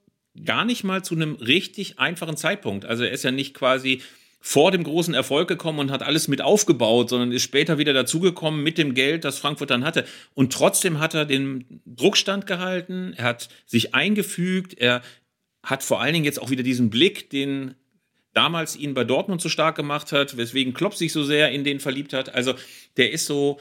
gar nicht mal zu einem richtig einfachen Zeitpunkt. Also er ist ja nicht quasi vor dem großen Erfolg gekommen und hat alles mit aufgebaut, sondern ist später wieder dazugekommen mit dem Geld, das Frankfurt dann hatte. Und trotzdem hat er den Druckstand gehalten, er hat sich eingefügt, er hat vor allen Dingen jetzt auch wieder diesen Blick, den damals ihn bei Dortmund so stark gemacht hat, weswegen Klopp sich so sehr in den verliebt hat. Also der ist so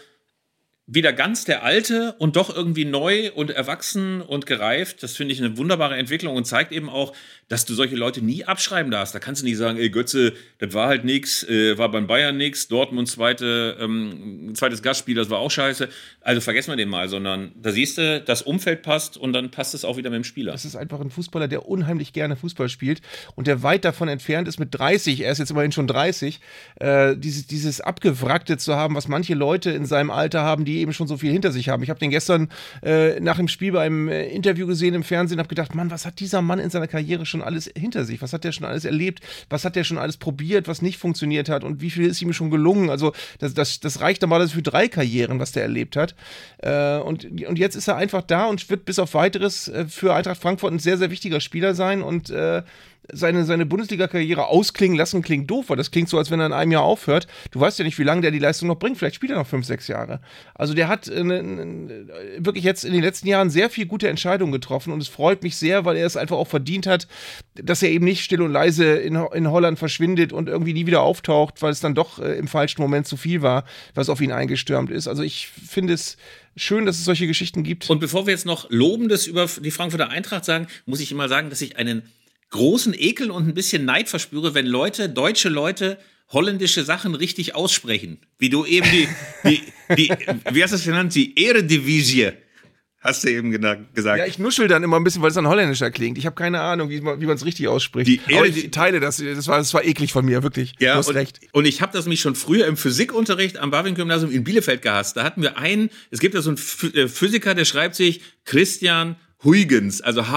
wieder ganz der Alte und doch irgendwie neu und erwachsen und gereift. Das finde ich eine wunderbare Entwicklung und zeigt eben auch, dass du solche Leute nie abschreiben darfst. Da kannst du nicht sagen, ey Götze, das war halt nix, äh, war beim Bayern nix, Dortmund zweite, ähm, zweites Gastspiel, das war auch scheiße. Also vergessen wir den mal, sondern da siehst du, das Umfeld passt und dann passt es auch wieder mit dem Spieler. Das ist einfach ein Fußballer, der unheimlich gerne Fußball spielt und der weit davon entfernt ist mit 30, er ist jetzt immerhin schon 30, äh, dieses, dieses Abgewrackte zu haben, was manche Leute in seinem Alter haben, die die eben schon so viel hinter sich haben. Ich habe den gestern äh, nach dem Spiel beim äh, Interview gesehen im Fernsehen, habe gedacht, Mann, was hat dieser Mann in seiner Karriere schon alles hinter sich? Was hat der schon alles erlebt? Was hat der schon alles probiert, was nicht funktioniert hat? Und wie viel ist ihm schon gelungen? Also das, das, das reicht normalerweise für drei Karrieren, was der erlebt hat. Äh, und, und jetzt ist er einfach da und wird bis auf weiteres äh, für Eintracht Frankfurt ein sehr, sehr wichtiger Spieler sein und äh, seine, seine Bundesliga-Karriere ausklingen lassen, klingt doof, weil das klingt so, als wenn er in einem Jahr aufhört. Du weißt ja nicht, wie lange der die Leistung noch bringt. Vielleicht spielt er noch fünf, sechs Jahre. Also der hat äh, ne, wirklich jetzt in den letzten Jahren sehr viel gute Entscheidungen getroffen und es freut mich sehr, weil er es einfach auch verdient hat, dass er eben nicht still und leise in, in Holland verschwindet und irgendwie nie wieder auftaucht, weil es dann doch äh, im falschen Moment zu viel war, was auf ihn eingestürmt ist. Also ich finde es schön, dass es solche Geschichten gibt. Und bevor wir jetzt noch Lobendes über die Frankfurter Eintracht sagen, muss ich immer sagen, dass ich einen großen Ekel und ein bisschen Neid verspüre, wenn Leute, deutsche Leute, holländische Sachen richtig aussprechen. Wie du eben die, die, die wie hast du es genannt, die Eredivisie hast du eben gesagt. Ja, ich nuschel dann immer ein bisschen, weil es dann holländisch klingt. Ich habe keine Ahnung, wie man es richtig ausspricht. Die Aber ich teile das. Das war, das war eklig von mir, wirklich. Ja, du hast und, recht. Und ich habe das mich schon früher im Physikunterricht am Barwin-Gymnasium in Bielefeld gehasst. Da hatten wir einen, es gibt da so einen äh, Physiker, der schreibt sich Christian Huygens, also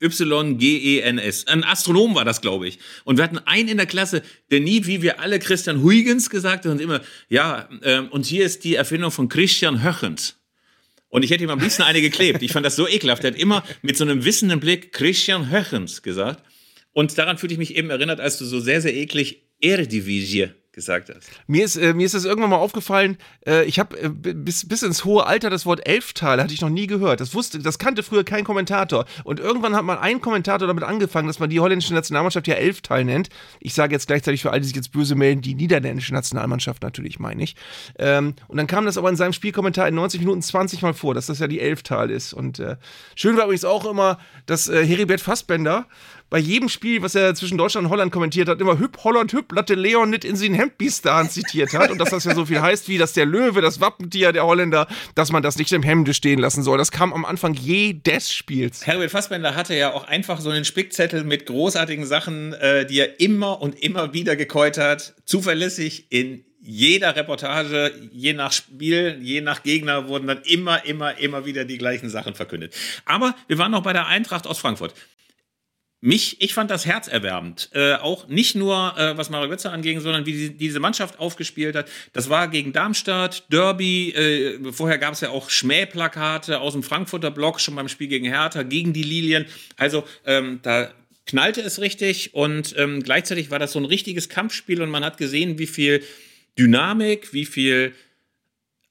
H-U-Y-G-E-N-S. Ein Astronom war das, glaube ich. Und wir hatten einen in der Klasse, der nie, wie wir alle, Christian Huygens gesagt hat und immer, ja, ähm, und hier ist die Erfindung von Christian Höchens. Und ich hätte ihm am liebsten eine geklebt. Ich fand das so ekelhaft. Er hat immer mit so einem wissenden Blick Christian Höchens gesagt. Und daran fühlte ich mich eben erinnert, als du so sehr, sehr eklig Eredivisie gesagt hast. Mir ist, äh, mir ist das irgendwann mal aufgefallen, äh, ich habe äh, bis, bis ins hohe Alter das Wort Elfteil hatte ich noch nie gehört. Das wusste, das kannte früher kein Kommentator. Und irgendwann hat mal ein Kommentator damit angefangen, dass man die holländische Nationalmannschaft ja Elfteil nennt. Ich sage jetzt gleichzeitig für alle, die sich jetzt böse melden, die niederländische Nationalmannschaft natürlich, meine ich. Ähm, und dann kam das aber in seinem Spielkommentar in 90 Minuten 20 Mal vor, dass das ja die Elfteil ist. Und äh, schön war übrigens auch immer, dass äh, Heribert Fassbender bei jedem Spiel, was er zwischen Deutschland und Holland kommentiert hat, immer Hüpp, Holland, Hüpp, Latte Leon nicht in sin Hemdbistan zitiert hat und dass das ja so viel heißt, wie dass der Löwe, das Wappentier der Holländer, dass man das nicht im Hemde stehen lassen soll. Das kam am Anfang jedes Spiels. Herbert Fassbender hatte ja auch einfach so einen Spickzettel mit großartigen Sachen, äh, die er immer und immer wieder gekäut hat. Zuverlässig in jeder Reportage, je nach Spiel, je nach Gegner, wurden dann immer, immer, immer wieder die gleichen Sachen verkündet. Aber wir waren noch bei der Eintracht aus Frankfurt. Mich, ich fand das herzerwärmend. Äh, auch nicht nur, äh, was Mario Götze anging, sondern wie die, diese Mannschaft aufgespielt hat. Das war gegen Darmstadt, Derby. Äh, vorher gab es ja auch Schmähplakate aus dem Frankfurter Block, schon beim Spiel gegen Hertha, gegen die Lilien. Also ähm, da knallte es richtig und ähm, gleichzeitig war das so ein richtiges Kampfspiel und man hat gesehen, wie viel Dynamik, wie viel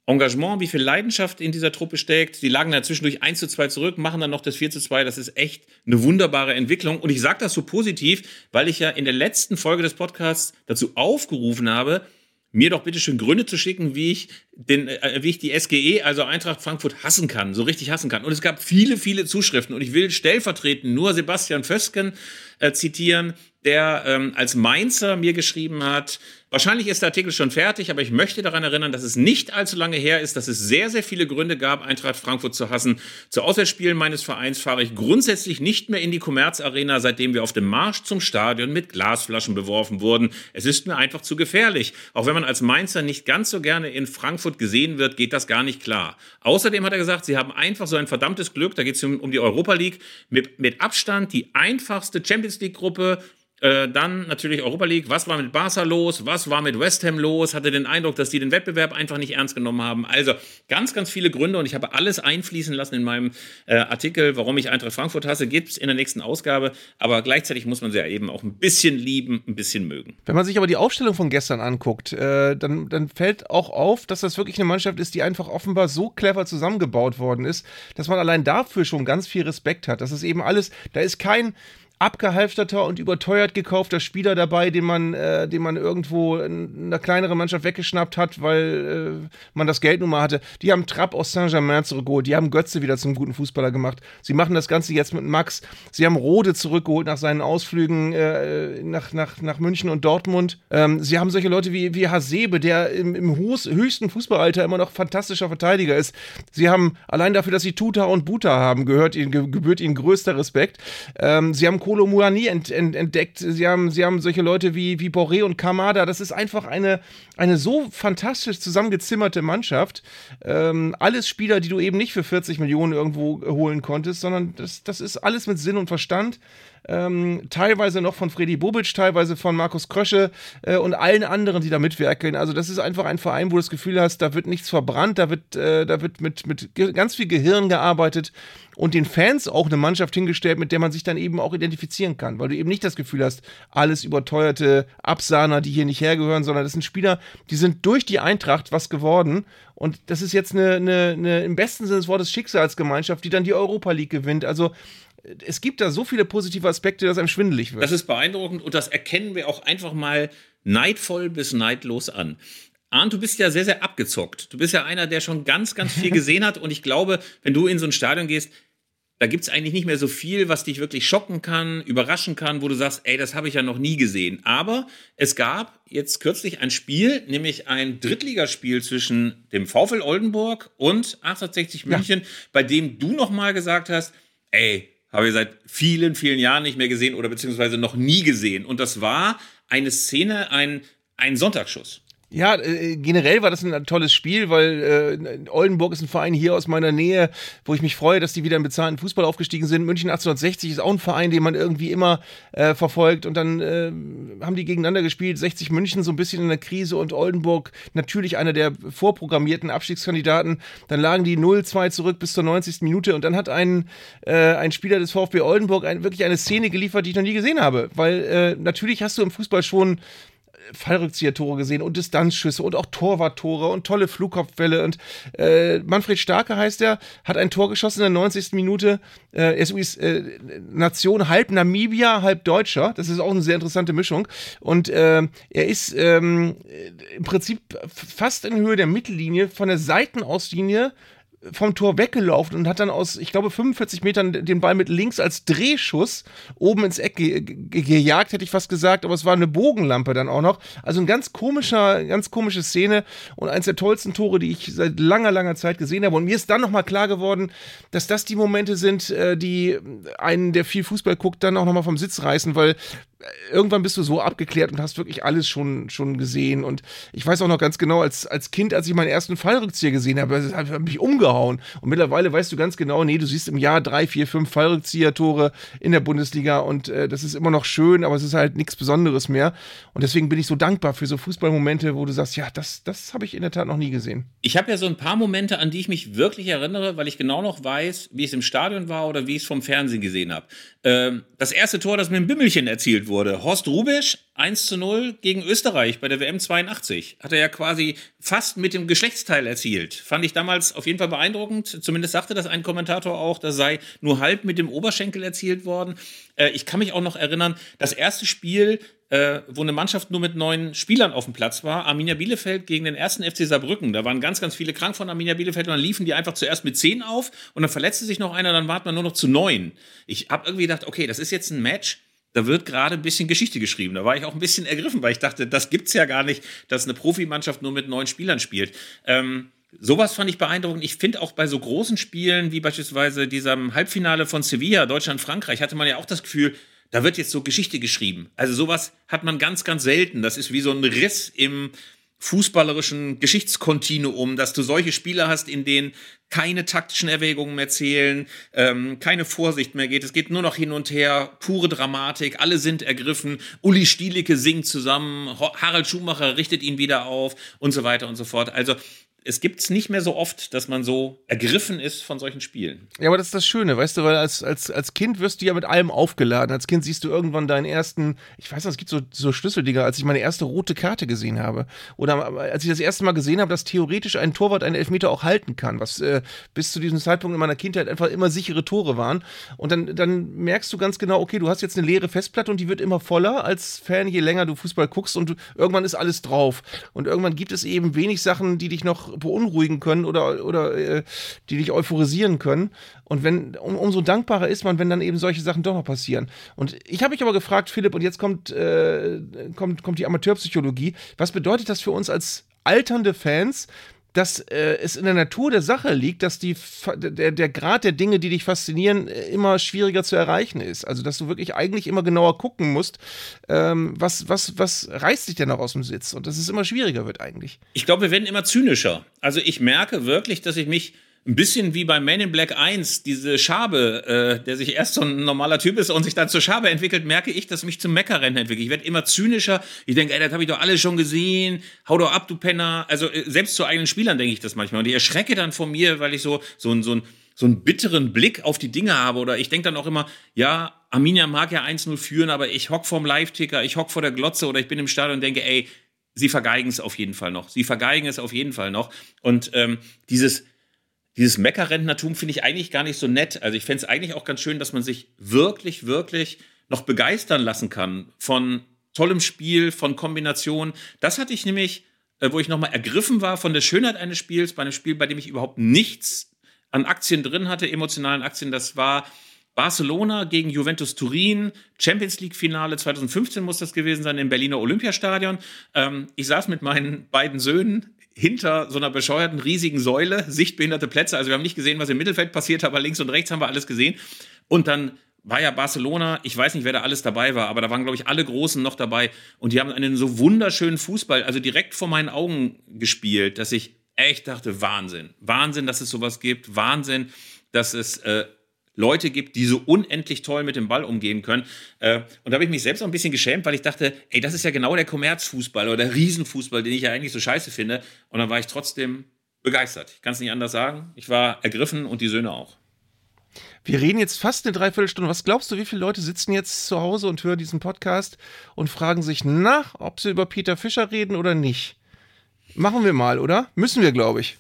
Engagement, wie viel Leidenschaft in dieser Truppe steckt. Sie lagen da zwischendurch 1 zu 2 zurück, machen dann noch das 4 zu 2. Das ist echt eine wunderbare Entwicklung. Und ich sage das so positiv, weil ich ja in der letzten Folge des Podcasts dazu aufgerufen habe, mir doch bitte schön Gründe zu schicken, wie ich, den, äh, wie ich die SGE, also Eintracht Frankfurt, hassen kann, so richtig hassen kann. Und es gab viele, viele Zuschriften. Und ich will stellvertretend nur Sebastian Fösken äh, zitieren, der ähm, als Mainzer mir geschrieben hat, wahrscheinlich ist der Artikel schon fertig, aber ich möchte daran erinnern, dass es nicht allzu lange her ist, dass es sehr, sehr viele Gründe gab, Eintracht Frankfurt zu hassen. Zu Auswärtsspielen meines Vereins fahre ich grundsätzlich nicht mehr in die Commerz Arena, seitdem wir auf dem Marsch zum Stadion mit Glasflaschen beworfen wurden. Es ist mir einfach zu gefährlich. Auch wenn man als Mainzer nicht ganz so gerne in Frankfurt gesehen wird, geht das gar nicht klar. Außerdem hat er gesagt, sie haben einfach so ein verdammtes Glück, da geht es um, um die Europa League, mit, mit Abstand die einfachste Champions League Gruppe äh, dann natürlich Europa League. Was war mit Barca los? Was war mit West Ham los? Hatte den Eindruck, dass die den Wettbewerb einfach nicht ernst genommen haben. Also ganz, ganz viele Gründe und ich habe alles einfließen lassen in meinem äh, Artikel, warum ich Eintracht Frankfurt hasse. Gibt es in der nächsten Ausgabe. Aber gleichzeitig muss man sie ja eben auch ein bisschen lieben, ein bisschen mögen. Wenn man sich aber die Aufstellung von gestern anguckt, äh, dann, dann fällt auch auf, dass das wirklich eine Mannschaft ist, die einfach offenbar so clever zusammengebaut worden ist, dass man allein dafür schon ganz viel Respekt hat. Das ist eben alles, da ist kein abgehalfterter und überteuert gekaufter Spieler dabei, den man, äh, den man irgendwo in einer kleineren Mannschaft weggeschnappt hat, weil äh, man das Geld nun mal hatte. Die haben Trapp aus Saint-Germain zurückgeholt, die haben Götze wieder zum guten Fußballer gemacht. Sie machen das Ganze jetzt mit Max. Sie haben Rode zurückgeholt nach seinen Ausflügen äh, nach, nach, nach München und Dortmund. Ähm, sie haben solche Leute wie, wie Hasebe, der im, im höchsten Fußballalter immer noch fantastischer Verteidiger ist. Sie haben allein dafür, dass sie Tuta und Buta haben, gehört ihnen, gebührt ihnen größter Respekt. Ähm, sie haben Kolo Muani ent, ent, entdeckt. Sie haben, sie haben solche Leute wie, wie Boré und Kamada. Das ist einfach eine, eine so fantastisch zusammengezimmerte Mannschaft. Ähm, alles Spieler, die du eben nicht für 40 Millionen irgendwo holen konntest, sondern das, das ist alles mit Sinn und Verstand ähm, teilweise noch von Freddy Bobic, teilweise von Markus Krösche äh, und allen anderen, die da mitwirken. Also das ist einfach ein Verein, wo du das Gefühl hast, da wird nichts verbrannt, da wird, äh, da wird mit, mit ganz viel Gehirn gearbeitet und den Fans auch eine Mannschaft hingestellt, mit der man sich dann eben auch identifizieren kann, weil du eben nicht das Gefühl hast, alles überteuerte Absahner, die hier nicht hergehören, sondern das sind Spieler, die sind durch die Eintracht was geworden und das ist jetzt eine, eine, eine im besten Sinne des Wortes Schicksalsgemeinschaft, die dann die Europa League gewinnt. Also es gibt da so viele positive Aspekte, dass einem schwindelig wird. Das ist beeindruckend und das erkennen wir auch einfach mal neidvoll bis neidlos an. Arndt, du bist ja sehr, sehr abgezockt. Du bist ja einer, der schon ganz, ganz viel gesehen hat. Und ich glaube, wenn du in so ein Stadion gehst, da gibt es eigentlich nicht mehr so viel, was dich wirklich schocken kann, überraschen kann, wo du sagst, ey, das habe ich ja noch nie gesehen. Aber es gab jetzt kürzlich ein Spiel, nämlich ein Drittligaspiel zwischen dem VfL Oldenburg und 1860 München, ja. bei dem du nochmal gesagt hast, ey, habe ich seit vielen, vielen Jahren nicht mehr gesehen oder beziehungsweise noch nie gesehen. Und das war eine Szene, ein, ein Sonntagsschuss. Ja, äh, generell war das ein tolles Spiel, weil äh, Oldenburg ist ein Verein hier aus meiner Nähe, wo ich mich freue, dass die wieder im bezahlten Fußball aufgestiegen sind. München 1860 ist auch ein Verein, den man irgendwie immer äh, verfolgt. Und dann äh, haben die gegeneinander gespielt. 60 München so ein bisschen in der Krise und Oldenburg natürlich einer der vorprogrammierten Abstiegskandidaten. Dann lagen die 0-2 zurück bis zur 90. Minute und dann hat ein, äh, ein Spieler des VfB Oldenburg ein, wirklich eine Szene geliefert, die ich noch nie gesehen habe. Weil natürlich hast du im Fußball schon Fallrückzieher-Tore gesehen und Distanzschüsse und auch Torwarttore und tolle Flugkopfwelle. Und äh, Manfred Starke heißt er, hat ein Tor geschossen in der 90. Minute. Äh, er ist übrigens äh, Nation halb Namibia, halb Deutscher. Das ist auch eine sehr interessante Mischung. Und äh, er ist ähm, im Prinzip fast in Höhe der Mittellinie von der Seitenauslinie vom Tor weggelaufen und hat dann aus, ich glaube, 45 Metern den Ball mit links als Drehschuss oben ins Eck ge ge gejagt, hätte ich fast gesagt, aber es war eine Bogenlampe dann auch noch. Also ein ganz komischer, ganz komische Szene und eins der tollsten Tore, die ich seit langer, langer Zeit gesehen habe. Und mir ist dann nochmal klar geworden, dass das die Momente sind, äh, die einen, der viel Fußball guckt, dann auch nochmal vom Sitz reißen, weil irgendwann bist du so abgeklärt und hast wirklich alles schon, schon gesehen. Und ich weiß auch noch ganz genau, als, als Kind, als ich meinen ersten Fallrückzieher gesehen habe, das hat mich umgehauen. Und mittlerweile weißt du ganz genau, nee, du siehst im Jahr drei, vier, fünf Fallrückzieher-Tore in der Bundesliga und äh, das ist immer noch schön, aber es ist halt nichts Besonderes mehr. Und deswegen bin ich so dankbar für so Fußballmomente, wo du sagst, ja, das, das habe ich in der Tat noch nie gesehen. Ich habe ja so ein paar Momente, an die ich mich wirklich erinnere, weil ich genau noch weiß, wie es im Stadion war oder wie ich es vom Fernsehen gesehen habe. Ähm, das erste Tor, das mit dem Bimmelchen erzielt wurde, Horst Rubisch 1 zu 0 gegen Österreich bei der WM 82. Hat er ja quasi fast mit dem Geschlechtsteil erzielt. Fand ich damals auf jeden Fall beeindruckend. Zumindest sagte das ein Kommentator auch, das sei nur halb mit dem Oberschenkel erzielt worden. Äh, ich kann mich auch noch erinnern, das erste Spiel, äh, wo eine Mannschaft nur mit neun Spielern auf dem Platz war, Arminia Bielefeld gegen den ersten FC Saarbrücken. Da waren ganz, ganz viele krank von Arminia Bielefeld und dann liefen die einfach zuerst mit zehn auf und dann verletzte sich noch einer, dann warten wir nur noch zu neun. Ich habe irgendwie gedacht, okay, das ist jetzt ein Match, da wird gerade ein bisschen Geschichte geschrieben. Da war ich auch ein bisschen ergriffen, weil ich dachte, das gibt's ja gar nicht, dass eine Profimannschaft nur mit neun Spielern spielt. Ähm, sowas fand ich beeindruckend. Ich finde auch bei so großen Spielen wie beispielsweise diesem Halbfinale von Sevilla, Deutschland-Frankreich, hatte man ja auch das Gefühl, da wird jetzt so Geschichte geschrieben. Also sowas hat man ganz, ganz selten. Das ist wie so ein Riss im fußballerischen Geschichtskontinuum, dass du solche Spiele hast, in denen keine taktischen Erwägungen mehr zählen, ähm, keine Vorsicht mehr geht. Es geht nur noch hin und her, pure Dramatik, alle sind ergriffen. Uli Stielicke singt zusammen, Harald Schumacher richtet ihn wieder auf und so weiter und so fort. Also es gibt es nicht mehr so oft, dass man so ergriffen ist von solchen Spielen. Ja, aber das ist das Schöne, weißt du, weil als, als, als Kind wirst du ja mit allem aufgeladen. Als Kind siehst du irgendwann deinen ersten, ich weiß nicht, es gibt so, so Schlüsseldinger, als ich meine erste rote Karte gesehen habe. Oder als ich das erste Mal gesehen habe, dass theoretisch ein Torwart einen Elfmeter auch halten kann, was äh, bis zu diesem Zeitpunkt in meiner Kindheit einfach immer sichere Tore waren. Und dann, dann merkst du ganz genau, okay, du hast jetzt eine leere Festplatte und die wird immer voller als Fan, je länger du Fußball guckst und du, irgendwann ist alles drauf. Und irgendwann gibt es eben wenig Sachen, die dich noch beunruhigen können oder, oder äh, die dich euphorisieren können. Und wenn, um, umso dankbarer ist man, wenn dann eben solche Sachen doch noch passieren. Und ich habe mich aber gefragt, Philipp, und jetzt kommt, äh, kommt, kommt die Amateurpsychologie, was bedeutet das für uns als alternde Fans, dass äh, es in der Natur der Sache liegt, dass die, der, der Grad der Dinge, die dich faszinieren, äh, immer schwieriger zu erreichen ist. Also, dass du wirklich eigentlich immer genauer gucken musst, ähm, was, was, was reißt dich denn noch aus dem Sitz? Und dass es immer schwieriger wird eigentlich. Ich glaube, wir werden immer zynischer. Also, ich merke wirklich, dass ich mich ein bisschen wie bei Man in Black 1, diese Schabe, äh, der sich erst so ein normaler Typ ist und sich dann zur Schabe entwickelt, merke ich, dass mich zum Meckerrennen entwickelt. Ich werde immer zynischer. Ich denke, ey, das habe ich doch alles schon gesehen. Hau doch ab, du Penner. Also äh, selbst zu eigenen Spielern denke ich das manchmal. Und ich erschrecke dann vor mir, weil ich so, so, ein so, ein so einen bitteren Blick auf die Dinge habe. Oder ich denke dann auch immer, ja, Arminia mag ja 1-0 führen, aber ich hock vorm Live-Ticker, ich hock vor der Glotze oder ich bin im Stadion und denke, ey, sie vergeigen es auf jeden Fall noch. Sie vergeigen es auf jeden Fall noch. Und ähm, dieses dieses Meckerrentnertum finde ich eigentlich gar nicht so nett. Also ich fände es eigentlich auch ganz schön, dass man sich wirklich, wirklich noch begeistern lassen kann von tollem Spiel, von Kombinationen. Das hatte ich nämlich, äh, wo ich nochmal ergriffen war von der Schönheit eines Spiels, bei einem Spiel, bei dem ich überhaupt nichts an Aktien drin hatte, emotionalen Aktien. Das war Barcelona gegen Juventus Turin, Champions League Finale 2015 muss das gewesen sein im Berliner Olympiastadion. Ähm, ich saß mit meinen beiden Söhnen hinter so einer bescheuerten riesigen Säule, sichtbehinderte Plätze. Also wir haben nicht gesehen, was im Mittelfeld passiert, aber links und rechts haben wir alles gesehen. Und dann war ja Barcelona, ich weiß nicht, wer da alles dabei war, aber da waren, glaube ich, alle Großen noch dabei. Und die haben einen so wunderschönen Fußball, also direkt vor meinen Augen gespielt, dass ich echt dachte, Wahnsinn. Wahnsinn, dass es sowas gibt. Wahnsinn, dass es äh, Leute gibt, die so unendlich toll mit dem Ball umgehen können. Äh, und da habe ich mich selbst auch ein bisschen geschämt, weil ich dachte, ey, das ist ja genau der Kommerzfußball oder der Riesenfußball, den ich ja eigentlich so scheiße finde. Und dann war ich trotzdem begeistert. Ich kann es nicht anders sagen. Ich war ergriffen und die Söhne auch. Wir reden jetzt fast eine Dreiviertelstunde. Was glaubst du, wie viele Leute sitzen jetzt zu Hause und hören diesen Podcast und fragen sich nach, ob sie über Peter Fischer reden oder nicht? Machen wir mal, oder? Müssen wir, glaube ich.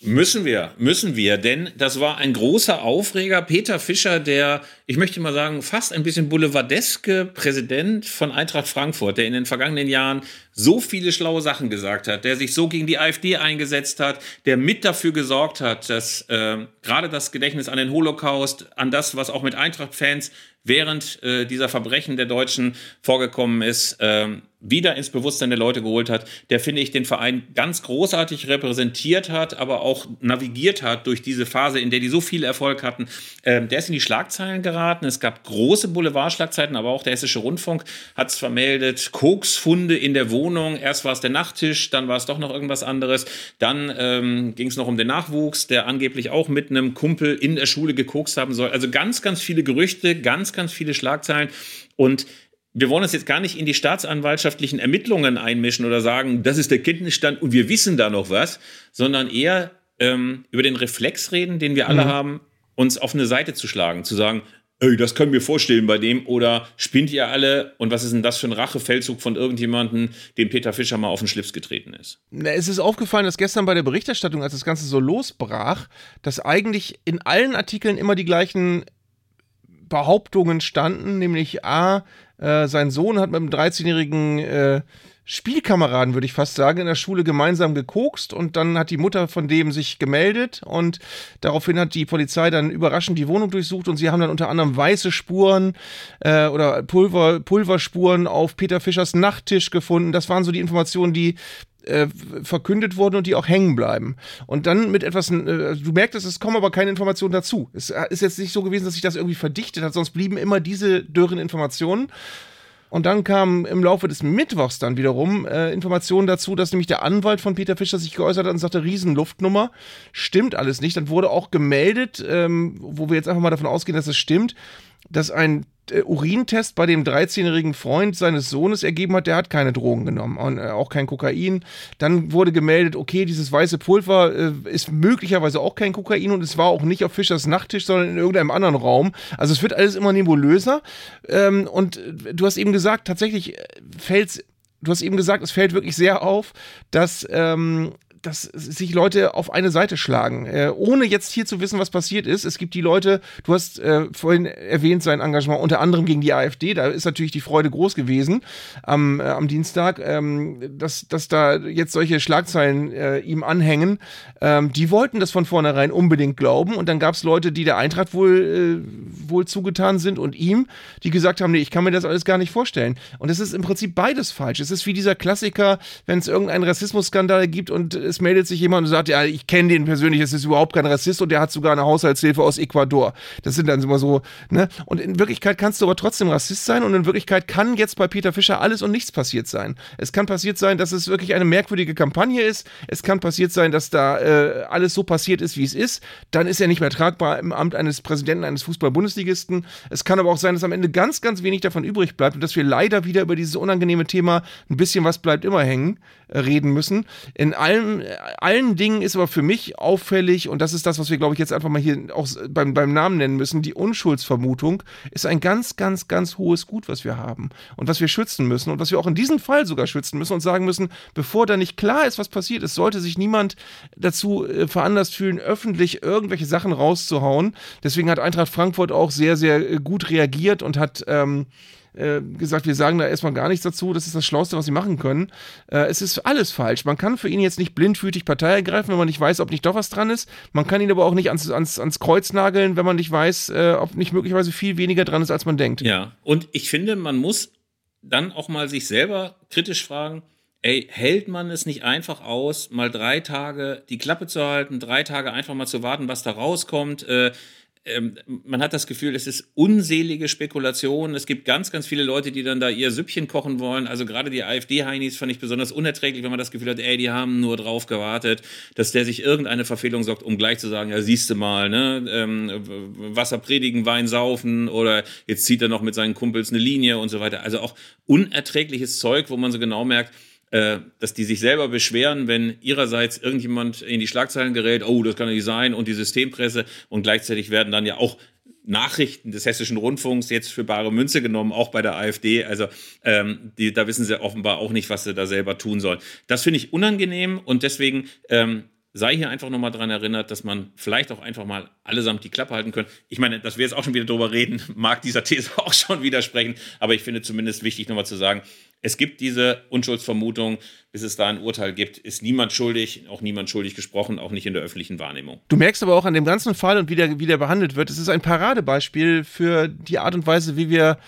Müssen wir, müssen wir, denn das war ein großer Aufreger. Peter Fischer, der, ich möchte mal sagen, fast ein bisschen boulevardeske Präsident von Eintracht Frankfurt, der in den vergangenen Jahren so viele schlaue Sachen gesagt hat, der sich so gegen die AfD eingesetzt hat, der mit dafür gesorgt hat, dass äh, gerade das Gedächtnis an den Holocaust, an das, was auch mit Eintracht-Fans während äh, dieser Verbrechen der Deutschen vorgekommen ist, äh, wieder ins Bewusstsein der Leute geholt hat, der, finde ich, den Verein ganz großartig repräsentiert hat, aber auch navigiert hat durch diese Phase, in der die so viel Erfolg hatten. Ähm, der ist in die Schlagzeilen geraten. Es gab große Boulevardschlagzeiten, aber auch der Hessische Rundfunk hat es vermeldet. Koksfunde in der Wohnung. Erst war es der Nachttisch, dann war es doch noch irgendwas anderes. Dann ähm, ging es noch um den Nachwuchs, der angeblich auch mit einem Kumpel in der Schule gekokst haben soll. Also ganz, ganz viele Gerüchte, ganz, ganz viele Schlagzeilen. Und wir wollen uns jetzt gar nicht in die staatsanwaltschaftlichen Ermittlungen einmischen oder sagen, das ist der Kenntnisstand und wir wissen da noch was, sondern eher ähm, über den Reflex reden, den wir alle mhm. haben, uns auf eine Seite zu schlagen, zu sagen, ey, das können wir vorstellen bei dem oder spinnt ihr alle und was ist denn das für ein Rachefeldzug von irgendjemandem, dem Peter Fischer mal auf den Schlips getreten ist? Es ist aufgefallen, dass gestern bei der Berichterstattung, als das Ganze so losbrach, dass eigentlich in allen Artikeln immer die gleichen Behauptungen standen, nämlich A, äh, sein Sohn hat mit einem 13-jährigen äh, Spielkameraden, würde ich fast sagen, in der Schule gemeinsam gekokst und dann hat die Mutter von dem sich gemeldet und daraufhin hat die Polizei dann überraschend die Wohnung durchsucht und sie haben dann unter anderem weiße Spuren äh, oder Pulver, Pulverspuren auf Peter Fischers Nachttisch gefunden. Das waren so die Informationen, die äh, verkündet wurden und die auch hängen bleiben. Und dann mit etwas, äh, du merkst, es kommen aber keine Informationen dazu. Es äh, ist jetzt nicht so gewesen, dass sich das irgendwie verdichtet hat, sonst blieben immer diese dürren Informationen. Und dann kamen im Laufe des Mittwochs dann wiederum äh, Informationen dazu, dass nämlich der Anwalt von Peter Fischer sich geäußert hat und sagte, Riesenluftnummer, stimmt alles nicht. Dann wurde auch gemeldet, ähm, wo wir jetzt einfach mal davon ausgehen, dass es stimmt, dass ein Urintest bei dem 13-jährigen Freund seines Sohnes ergeben hat, der hat keine Drogen genommen und äh, auch kein Kokain. Dann wurde gemeldet, okay, dieses weiße Pulver äh, ist möglicherweise auch kein Kokain und es war auch nicht auf Fischers Nachttisch, sondern in irgendeinem anderen Raum. Also es wird alles immer nebulöser. Ähm, und äh, du hast eben gesagt, tatsächlich fällt du hast eben gesagt, es fällt wirklich sehr auf, dass ähm, dass sich Leute auf eine Seite schlagen, äh, ohne jetzt hier zu wissen, was passiert ist. Es gibt die Leute, du hast äh, vorhin erwähnt, sein Engagement unter anderem gegen die AfD, da ist natürlich die Freude groß gewesen am, äh, am Dienstag, ähm, dass, dass da jetzt solche Schlagzeilen äh, ihm anhängen. Ähm, die wollten das von vornherein unbedingt glauben und dann gab es Leute, die der Eintracht wohl, äh, wohl zugetan sind und ihm, die gesagt haben, nee, ich kann mir das alles gar nicht vorstellen. Und es ist im Prinzip beides falsch. Es ist wie dieser Klassiker, wenn es irgendeinen Rassismusskandal gibt und es meldet sich jemand und sagt, ja, ich kenne den persönlich, es ist überhaupt kein Rassist und der hat sogar eine Haushaltshilfe aus Ecuador. Das sind dann immer so, ne? Und in Wirklichkeit kannst du aber trotzdem Rassist sein und in Wirklichkeit kann jetzt bei Peter Fischer alles und nichts passiert sein. Es kann passiert sein, dass es wirklich eine merkwürdige Kampagne ist. Es kann passiert sein, dass da äh, alles so passiert ist, wie es ist. Dann ist er nicht mehr tragbar im Amt eines Präsidenten eines Fußball-Bundesligisten. Es kann aber auch sein, dass am Ende ganz, ganz wenig davon übrig bleibt und dass wir leider wieder über dieses unangenehme Thema ein bisschen was bleibt immer hängen äh, reden müssen. In allen, allen Dingen ist aber für mich auffällig, und das ist das, was wir, glaube ich, jetzt einfach mal hier auch beim, beim Namen nennen müssen, die Unschuldsvermutung ist ein ganz, ganz, ganz hohes Gut, was wir haben und was wir schützen müssen und was wir auch in diesem Fall sogar schützen müssen und sagen müssen, bevor da nicht klar ist, was passiert ist, sollte sich niemand dazu äh, veranlasst fühlen, öffentlich irgendwelche Sachen rauszuhauen. Deswegen hat Eintracht Frankfurt auch sehr, sehr äh, gut reagiert und hat ähm, äh, gesagt, wir sagen da erstmal gar nichts dazu, das ist das Schlauste, was sie machen können. Äh, es ist alles falsch. Man kann für ihn jetzt nicht blindfütig Partei ergreifen, wenn man nicht weiß, ob nicht doch was dran ist. Man kann ihn aber auch nicht ans, ans, ans Kreuz nageln, wenn man nicht weiß, äh, ob nicht möglicherweise viel weniger dran ist, als man denkt. Ja, und ich finde, man muss dann auch mal sich selber kritisch fragen, ey, hält man es nicht einfach aus, mal drei Tage die Klappe zu halten, drei Tage einfach mal zu warten, was da rauskommt? Äh, man hat das Gefühl, es ist unselige Spekulation. Es gibt ganz, ganz viele Leute, die dann da ihr Süppchen kochen wollen. Also gerade die AfD-Heinis fand ich besonders unerträglich, wenn man das Gefühl hat, ey, die haben nur drauf gewartet, dass der sich irgendeine Verfehlung sorgt, um gleich zu sagen, ja, siehst du mal, ne, ähm, Wasser predigen, Wein saufen oder jetzt zieht er noch mit seinen Kumpels eine Linie und so weiter. Also auch unerträgliches Zeug, wo man so genau merkt, dass die sich selber beschweren, wenn ihrerseits irgendjemand in die Schlagzeilen gerät, oh, das kann nicht sein, und die Systempresse und gleichzeitig werden dann ja auch Nachrichten des hessischen Rundfunks jetzt für bare Münze genommen, auch bei der AfD. Also ähm, die, da wissen sie offenbar auch nicht, was sie da selber tun sollen. Das finde ich unangenehm und deswegen ähm, sei hier einfach nochmal dran erinnert, dass man vielleicht auch einfach mal allesamt die Klappe halten können. Ich meine, dass wir jetzt auch schon wieder drüber reden, mag dieser These auch schon widersprechen, aber ich finde zumindest wichtig nochmal zu sagen, es gibt diese Unschuldsvermutung, bis es da ein Urteil gibt, ist niemand schuldig, auch niemand schuldig gesprochen, auch nicht in der öffentlichen Wahrnehmung. Du merkst aber auch an dem ganzen Fall und wie der, wie der behandelt wird, es ist ein Paradebeispiel für die Art und Weise, wie wir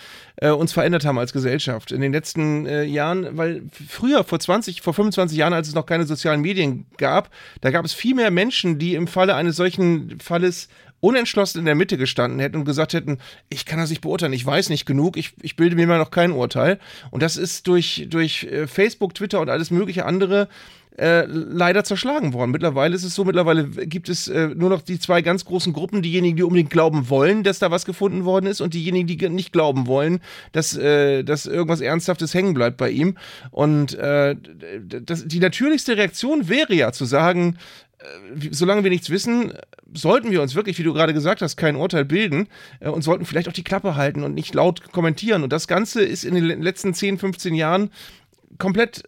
äh, uns verändert haben als Gesellschaft in den letzten äh, Jahren, weil früher, vor 20, vor 25 Jahren, als es noch keine sozialen Medien gab, da gab es viel mehr Menschen, die im Falle eines solchen Falles unentschlossen in der Mitte gestanden hätten und gesagt hätten, ich kann das nicht beurteilen, ich weiß nicht genug, ich, ich bilde mir mal noch kein Urteil. Und das ist durch, durch äh, Facebook, Twitter und alles mögliche andere äh, leider zerschlagen worden. Mittlerweile ist es so, mittlerweile gibt es äh, nur noch die zwei ganz großen Gruppen, diejenigen, die unbedingt glauben wollen, dass da was gefunden worden ist und diejenigen, die nicht glauben wollen, dass, äh, dass irgendwas Ernsthaftes hängen bleibt bei ihm. Und äh, das, die natürlichste Reaktion wäre ja zu sagen, äh, solange wir nichts wissen, sollten wir uns wirklich, wie du gerade gesagt hast, kein Urteil bilden und sollten vielleicht auch die Klappe halten und nicht laut kommentieren. Und das Ganze ist in den letzten 10, 15 Jahren komplett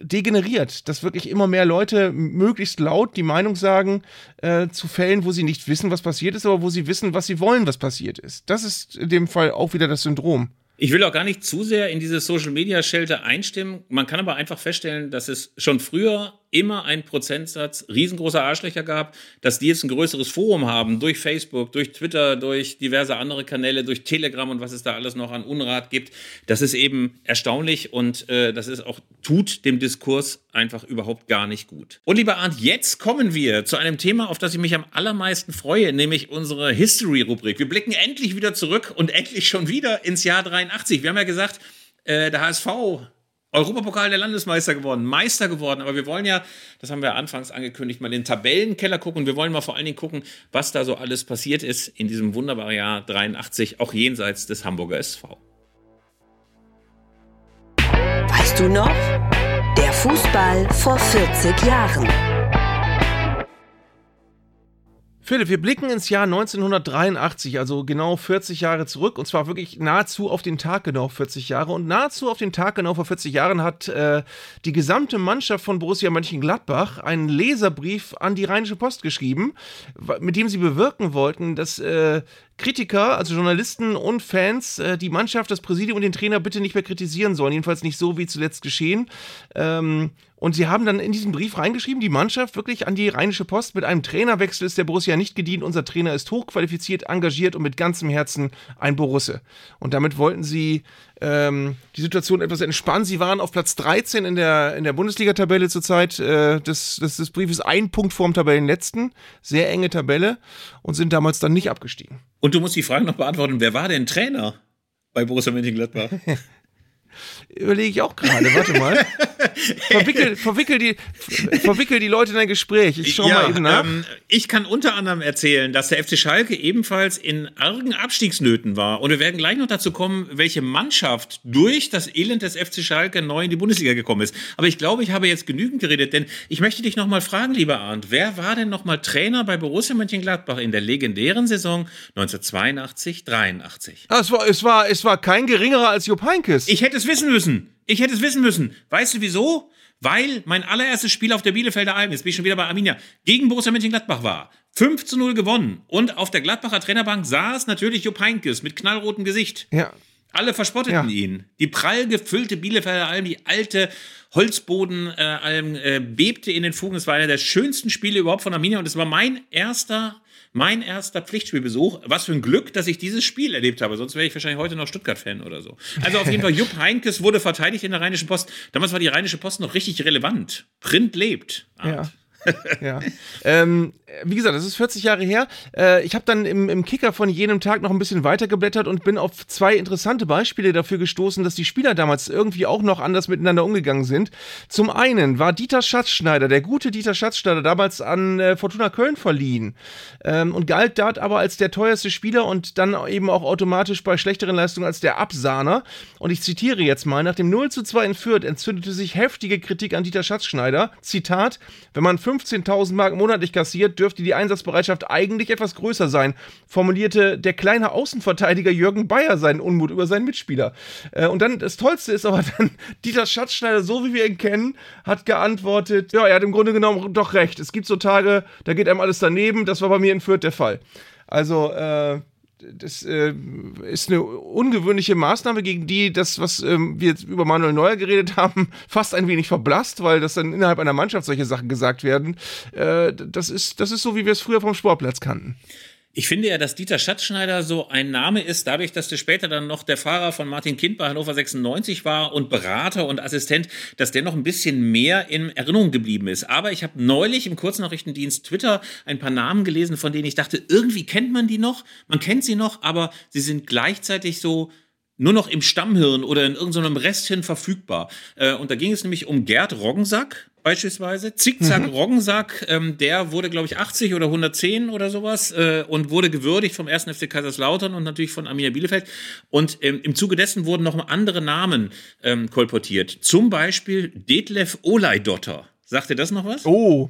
degeneriert, dass wirklich immer mehr Leute möglichst laut die Meinung sagen äh, zu Fällen, wo sie nicht wissen, was passiert ist, aber wo sie wissen, was sie wollen, was passiert ist. Das ist in dem Fall auch wieder das Syndrom. Ich will auch gar nicht zu sehr in diese Social Media Schelte einstimmen. Man kann aber einfach feststellen, dass es schon früher immer einen Prozentsatz riesengroßer Arschlöcher gab, dass die jetzt ein größeres Forum haben durch Facebook, durch Twitter, durch diverse andere Kanäle, durch Telegram und was es da alles noch an Unrat gibt. Das ist eben erstaunlich und äh, das ist auch tut dem Diskurs einfach überhaupt gar nicht gut. Und lieber Arndt, jetzt kommen wir zu einem Thema, auf das ich mich am allermeisten freue, nämlich unsere History-Rubrik. Wir blicken endlich wieder zurück und endlich schon wieder ins Jahr 83. Wir haben ja gesagt, äh, der HSV Europapokal der Landesmeister geworden, Meister geworden. Aber wir wollen ja, das haben wir anfangs angekündigt, mal in den Tabellenkeller gucken. Wir wollen mal vor allen Dingen gucken, was da so alles passiert ist in diesem wunderbaren Jahr 83, auch jenseits des Hamburger SV. Weißt du noch? Der Fußball vor 40 Jahren. Philipp, wir blicken ins Jahr 1983, also genau 40 Jahre zurück, und zwar wirklich nahezu auf den Tag genau 40 Jahre. Und nahezu auf den Tag genau vor 40 Jahren hat äh, die gesamte Mannschaft von Borussia Mönchengladbach einen Leserbrief an die Rheinische Post geschrieben, mit dem sie bewirken wollten, dass äh, Kritiker, also Journalisten und Fans, äh, die Mannschaft, das Präsidium und den Trainer bitte nicht mehr kritisieren sollen. Jedenfalls nicht so wie zuletzt geschehen. Ähm, und sie haben dann in diesen Brief reingeschrieben, die Mannschaft wirklich an die Rheinische Post mit einem Trainerwechsel ist der Borussia nicht gedient. Unser Trainer ist hochqualifiziert, engagiert und mit ganzem Herzen ein Borusse. Und damit wollten sie ähm, die Situation etwas entspannen. Sie waren auf Platz 13 in der, in der Bundesliga-Tabelle zurzeit äh, des, des, des Briefes, ein Punkt vorm Tabellenletzten. Sehr enge Tabelle und sind damals dann nicht abgestiegen. Und du musst die Frage noch beantworten, wer war denn Trainer bei Borussia Mönchengladbach? Überlege ich auch gerade, warte mal. verwickel, verwickel, die, verwickel die Leute in ein Gespräch. Ich schau ja, mal eben nach. Ähm, ich kann unter anderem erzählen, dass der FC Schalke ebenfalls in argen Abstiegsnöten war. Und wir werden gleich noch dazu kommen, welche Mannschaft durch das Elend des FC Schalke neu in die Bundesliga gekommen ist. Aber ich glaube, ich habe jetzt genügend geredet, denn ich möchte dich noch mal fragen, lieber Arndt, wer war denn noch mal Trainer bei Borussia Mönchengladbach in der legendären Saison 1982, 83? Ah, es, war, es, war, es war kein geringerer als Jupp Heynckes. Ich hätte es wissen müssen. Ich hätte es wissen müssen. Weißt du wieso? Weil mein allererstes Spiel auf der Bielefelder Alm, jetzt bin ich schon wieder bei Arminia, gegen Borussia Mönchengladbach war. 5 zu 0 gewonnen. Und auf der Gladbacher Trainerbank saß natürlich Jupp Heynckes mit knallrotem Gesicht. ja. Alle verspotteten Ja. ihn. Die prall gefüllte Bielefelder Alm, die alte Holzbodenalm, äh, bebte in den Fugen. Es war einer der schönsten Spiele überhaupt von Arminia und es war mein erster, mein erster Pflichtspielbesuch. Was für ein Glück, dass ich dieses Spiel erlebt habe. Sonst wäre ich wahrscheinlich heute noch Stuttgart-Fan oder so. Also auf jeden Fall, Jupp Heinkes wurde verteidigt in der Rheinischen Post. Damals war die Rheinische Post noch richtig relevant. Print lebt. Ja. Ja. Ähm, wie gesagt, das ist 40 Jahre her. Äh, ich habe dann im, im Kicker von jenem Tag noch ein bisschen weitergeblättert und bin auf zwei interessante Beispiele dafür gestoßen, dass die Spieler damals irgendwie auch noch anders miteinander umgegangen sind. Zum einen war Dieter Schatzschneider, der gute Dieter Schatzschneider, damals an äh, Fortuna Köln verliehen ähm, und galt dort aber als der teuerste Spieler und dann eben auch automatisch bei schlechteren Leistungen als der Absahner. Und ich zitiere jetzt mal, nach dem 0 zu 2 in Fürth entzündete sich heftige Kritik an Dieter Schatzschneider. Zitat, wenn man 15.000 Mark monatlich kassiert, dürfte die Einsatzbereitschaft eigentlich etwas größer sein, formulierte der kleine Außenverteidiger Jürgen Bayer seinen Unmut über seinen Mitspieler. Äh, und dann, das Tollste ist aber dann, Dieter Schatzschneider, so wie wir ihn kennen, hat geantwortet, ja, er hat im Grunde genommen doch recht. Es gibt so Tage, da geht einem alles daneben, das war bei mir in Fürth der Fall. Also, äh, das äh, ist eine ungewöhnliche Maßnahme, gegen die das, was ähm, wir jetzt über Manuel Neuer geredet haben, fast ein wenig verblasst, weil das dann innerhalb einer Mannschaft solche Sachen gesagt werden. Äh, das, ist, das ist so, wie wir es früher vom Sportplatz kannten. Ich finde ja, dass Dieter Schatzschneider so ein Name ist, dadurch, dass der später dann noch der Fahrer von Martin Kind bei Hannover 96 war und Berater und Assistent, dass der noch ein bisschen mehr in Erinnerung geblieben ist. Aber ich habe neulich im Kurznachrichtendienst Twitter ein paar Namen gelesen, von denen ich dachte, irgendwie kennt man die noch, man kennt sie noch, aber sie sind gleichzeitig so nur noch im Stammhirn oder in irgendeinem Resthirn verfügbar. Äh, und da ging es nämlich um Gerd Roggensack beispielsweise. Zickzack Roggensack, ähm, der wurde, glaube ich, 80 oder 110 oder sowas äh, und wurde gewürdigt vom 1. FC Kaiserslautern und natürlich von Arminia Bielefeld. Und ähm, im Zuge dessen wurden noch andere Namen ähm, kolportiert. Zum Beispiel Detlef Oleidotter. Sagt ihr das noch was? Oh.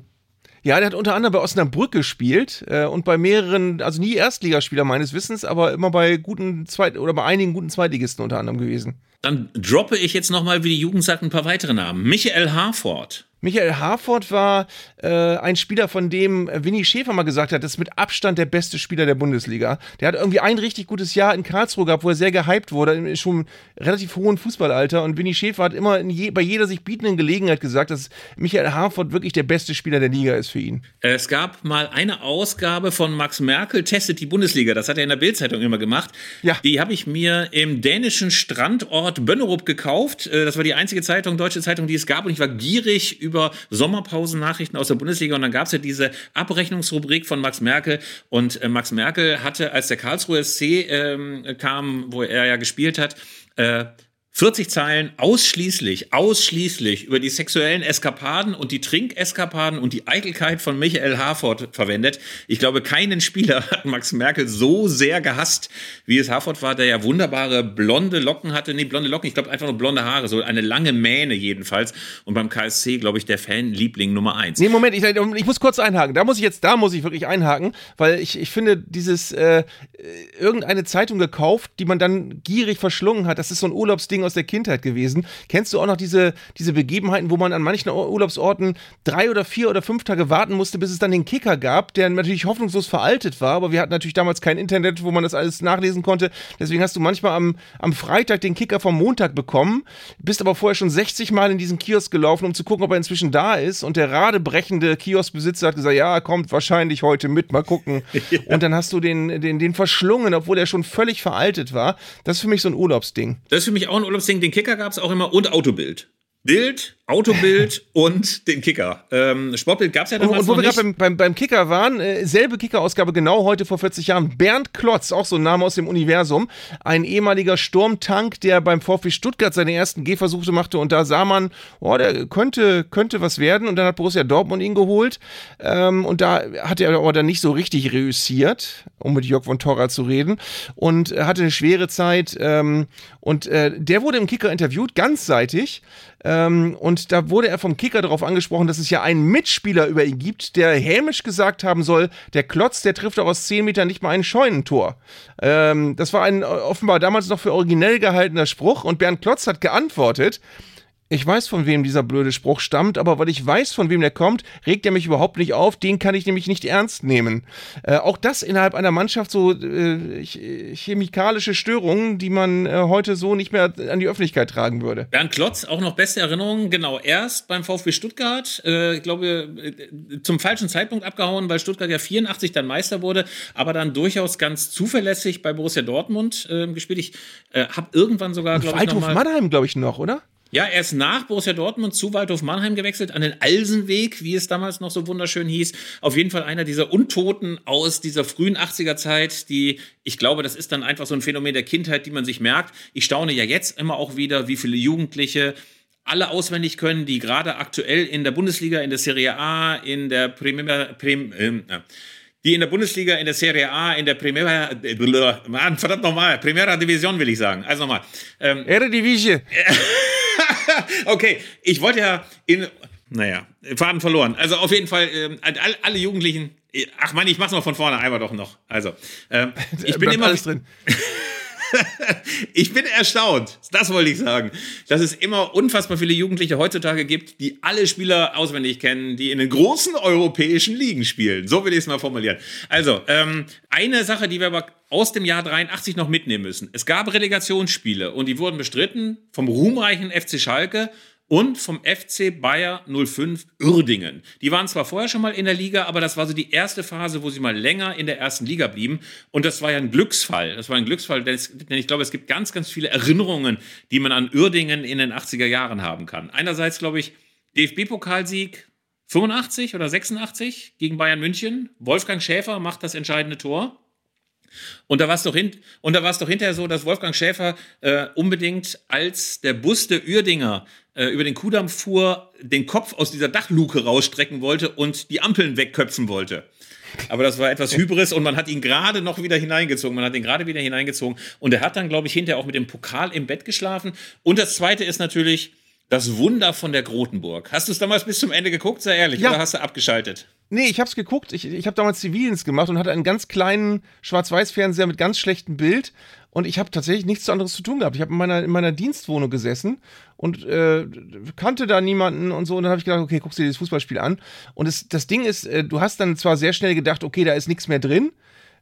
Ja, der hat unter anderem bei Osnabrück gespielt äh, und bei mehreren, also nie Erstligaspieler meines Wissens, aber immer bei guten Zweit- oder bei einigen guten Zweitligisten unter anderem gewesen. Dann droppe ich jetzt nochmal, wie die Jugend sagt, ein paar weitere Namen. Michael Harford. Michael Harford war äh, ein Spieler, von dem Winnie Schäfer mal gesagt hat, das ist mit Abstand der beste Spieler der Bundesliga. Der hat irgendwie ein richtig gutes Jahr in Karlsruhe gehabt, wo er sehr gehypt wurde, schon relativ hohen Fußballalter. Und Winnie Schäfer hat immer je, bei jeder sich bietenden Gelegenheit gesagt, dass Michael Harford wirklich der beste Spieler der Liga ist für ihn. Es gab mal eine Ausgabe von Max Merkel testet die Bundesliga. Das hat er in der Bildzeitung immer gemacht. Ja. Die habe ich mir im dänischen Strandort Bönnerup gekauft. Äh, Das war die einzige Zeitung, deutsche Zeitung, die es gab. Und ich war gierig über Sommerpausennachrichten aus der Bundesliga. Und dann gab es ja diese Abrechnungsrubrik von Max Merkel. Und äh, Max Merkel hatte, als der Karlsruhe SC ähm, kam, wo er ja gespielt hat, äh, 40 Zeilen ausschließlich, ausschließlich über die sexuellen Eskapaden und die Trinkeskapaden und die Eitelkeit von Michael Harford verwendet. Ich glaube, keinen Spieler hat Max Merkel so sehr gehasst, wie es Harford war, der ja wunderbare blonde Locken hatte. Nee, blonde Locken, ich glaube einfach nur blonde Haare, so eine lange Mähne jedenfalls. Und beim KSC, glaube ich, der Fanliebling Nummer eins. Nee, Moment, ich, ich muss kurz einhaken. Da muss ich jetzt, da muss ich wirklich einhaken, weil ich, ich finde, dieses äh, irgendeine Zeitung gekauft, die man dann gierig verschlungen hat, das ist so ein Urlaubsding, Urlaubsding aus der Kindheit gewesen. Kennst du auch noch diese, diese Begebenheiten, wo man an manchen Urlaubsorten drei oder vier oder fünf Tage warten musste, bis es dann den Kicker gab, der natürlich hoffnungslos veraltet war, aber wir hatten natürlich damals kein Internet, wo man das alles nachlesen konnte. Deswegen hast du manchmal am, am Freitag den Kicker vom Montag bekommen, bist aber vorher schon 60 Mal in diesen Kiosk gelaufen, um zu gucken, ob er inzwischen da ist. Und der radebrechende Kioskbesitzer hat gesagt, ja, er kommt wahrscheinlich heute mit, mal gucken. ja. Und dann hast du den, den, den verschlungen, obwohl er schon völlig veraltet war. Das ist für mich so ein Urlaubsding. Das ist für mich auch ein Urlaubsding. Den Kicker gab es auch immer und Autobild. Bild, Autobild und den Kicker. Ähm, Sportbild gab es ja damals und, und wo wir gerade beim, beim, beim Kicker waren, äh, selbe Kicker-Ausgabe genau heute vor 40 Jahren. Bernd Klotz, auch so ein Name aus dem Universum, ein ehemaliger Sturmtank, der beim VfB Stuttgart seine ersten Gehversuche machte. Und da sah man, oh, der könnte, könnte was werden. Und dann hat Borussia Dortmund ihn geholt. Ähm, und da hat er aber dann nicht so richtig reüssiert, um mit Jörg von Torra zu reden. Und hatte eine schwere Zeit ähm, und äh, der wurde im Kicker interviewt, ganzseitig. Ähm, und da wurde er vom Kicker darauf angesprochen, dass es ja einen Mitspieler über ihn gibt, der hämisch gesagt haben soll, der Klotz, der trifft auch aus 10 Metern nicht mal ein Scheunentor. Ähm, das war ein offenbar damals noch für originell gehaltener Spruch und Bernd Klotz hat geantwortet, ich weiß, von wem dieser blöde Spruch stammt, aber weil ich weiß, von wem der kommt, regt er mich überhaupt nicht auf. Den kann ich nämlich nicht ernst nehmen. Äh, auch das innerhalb einer Mannschaft so äh, chemikalische Störungen, die man äh, heute so nicht mehr an die Öffentlichkeit tragen würde. Bernd Klotz, auch noch beste Erinnerungen, genau, erst beim VfB Stuttgart, äh, ich glaube, äh, zum falschen Zeitpunkt abgehauen, weil Stuttgart ja 84 dann Meister wurde, aber dann durchaus ganz zuverlässig bei Borussia Dortmund äh, gespielt. Ich habe irgendwann sogar, glaube ich, Waldhof noch mal Mannheim, glaube ich, noch, oder? Ja, er ist nach Borussia Dortmund zu Waldhof Mannheim gewechselt, an den Alsenweg, wie es damals noch so wunderschön hieß. Auf jeden Fall einer dieser Untoten aus dieser frühen 80er Zeit, die, ich glaube, das ist dann einfach so ein Phänomen der Kindheit, die man sich merkt. Ich staune ja jetzt immer auch wieder, wie viele Jugendliche alle auswendig können, die gerade aktuell in der Bundesliga, in der Serie A, in der Primera, Prim, äh, die in der Bundesliga, in der Serie A, in der Primera, äh, verdammt nochmal, Primera Division will ich sagen. Also nochmal. Ähm, Eredivisie. okay, ich wollte ja in. Naja, Faden verloren. Also auf jeden Fall, ähm, alle Jugendlichen. Ach man, ich mach's mal von vorne einmal doch noch. Also, ähm, ich bin immer. Alles drin. ich bin erstaunt, das wollte ich sagen, dass es immer unfassbar viele Jugendliche heutzutage gibt, die alle Spieler auswendig kennen, die in den großen europäischen Ligen spielen. So will ich es mal formulieren. Also, ähm, eine Sache, die wir aber aus dem Jahr 83 noch mitnehmen müssen. Es gab Relegationsspiele und die wurden bestritten vom ruhmreichen FC Schalke und vom FC Bayer 05 Uerdingen. Die waren zwar vorher schon mal in der Liga, aber das war so die erste Phase, wo sie mal länger in der ersten Liga blieben. Und das war ja ein Glücksfall. Das war ein Glücksfall, denn ich glaube, es gibt ganz, ganz viele Erinnerungen, die man an Uerdingen in den 80er Jahren haben kann. Einerseits, glaube ich, DFB-Pokalsieg 85 oder 86 gegen Bayern München. Wolfgang Schäfer macht das entscheidende Tor. Und da war es doch, hin, doch hinterher so, dass Wolfgang Schäfer äh, unbedingt, als der Bus der Uerdinger äh, über den Kudamm fuhr, den Kopf aus dieser Dachluke rausstrecken wollte und die Ampeln wegköpfen wollte. Aber das war etwas Hybris und man hat ihn gerade noch wieder hineingezogen. Man hat ihn gerade wieder hineingezogen. Und er hat dann, glaube ich, hinterher auch mit dem Pokal im Bett geschlafen. Und das Zweite ist natürlich das Wunder von der Grotenburg. Hast du es damals bis zum Ende geguckt, sei ehrlich, ja. oder hast du abgeschaltet? Nee, ich hab's geguckt. Ich, ich habe damals Zivildienst gemacht und hatte einen ganz kleinen Schwarz-Weiß-Fernseher mit ganz schlechtem Bild. Und ich habe tatsächlich nichts anderes zu tun gehabt. Ich habe in meiner, in meiner Dienstwohnung gesessen und äh, kannte da niemanden und so. Und dann habe ich gedacht, okay, guckst dir dieses Fußballspiel an. Und es, das Ding ist, äh, du hast dann zwar sehr schnell gedacht, okay, da ist nichts mehr drin.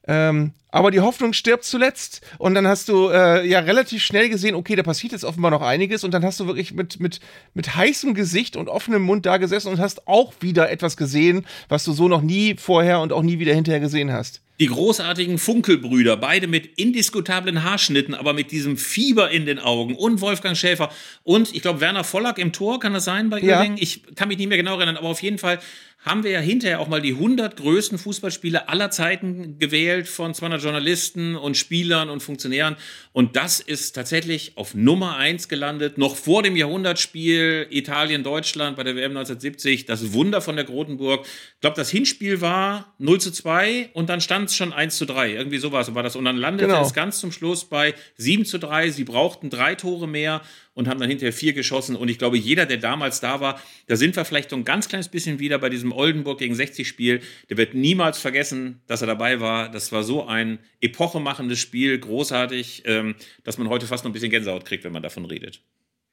Ähm, aber die Hoffnung stirbt zuletzt. Und dann hast du äh, ja relativ schnell gesehen, okay, da passiert jetzt offenbar noch einiges. Und dann hast du wirklich mit, mit, mit heißem Gesicht und offenem Mund da gesessen und hast auch wieder etwas gesehen, was du so noch nie vorher und auch nie wieder hinterher gesehen hast. Die großartigen Funkelbrüder, beide mit indiskutablen Haarschnitten, aber mit diesem Fieber in den Augen. Und Wolfgang Schäfer. Und ich glaube, Werner Vollack im Tor, kann das sein bei Ja. Uerdingen? Ich kann mich nicht mehr genau erinnern, aber auf jeden Fall haben wir ja hinterher auch mal die 100 größten Fußballspiele aller Zeiten gewählt von 200 Journalisten und Spielern und Funktionären. Und das ist tatsächlich auf Nummer 1 gelandet, noch vor dem Jahrhundertspiel Italien-Deutschland bei der WM 1970. Das Wunder von der Grotenburg. Ich glaube, das Hinspiel war 0 zu 2 und dann stand stand es schon 1 zu 3. Irgendwie sowas war das. Und dann landete Genau. es ganz zum Schluss bei 7 zu 3. Sie brauchten drei Tore mehr und haben dann hinterher vier geschossen. Und ich glaube, jeder, der damals da war, da sind wir vielleicht so ein ganz kleines bisschen wieder bei diesem Oldenburg gegen 60 Spiel. Der wird niemals vergessen, dass er dabei war. Das war so ein epochemachendes Spiel, großartig, ähm, dass man heute fast noch ein bisschen Gänsehaut kriegt, wenn man davon redet.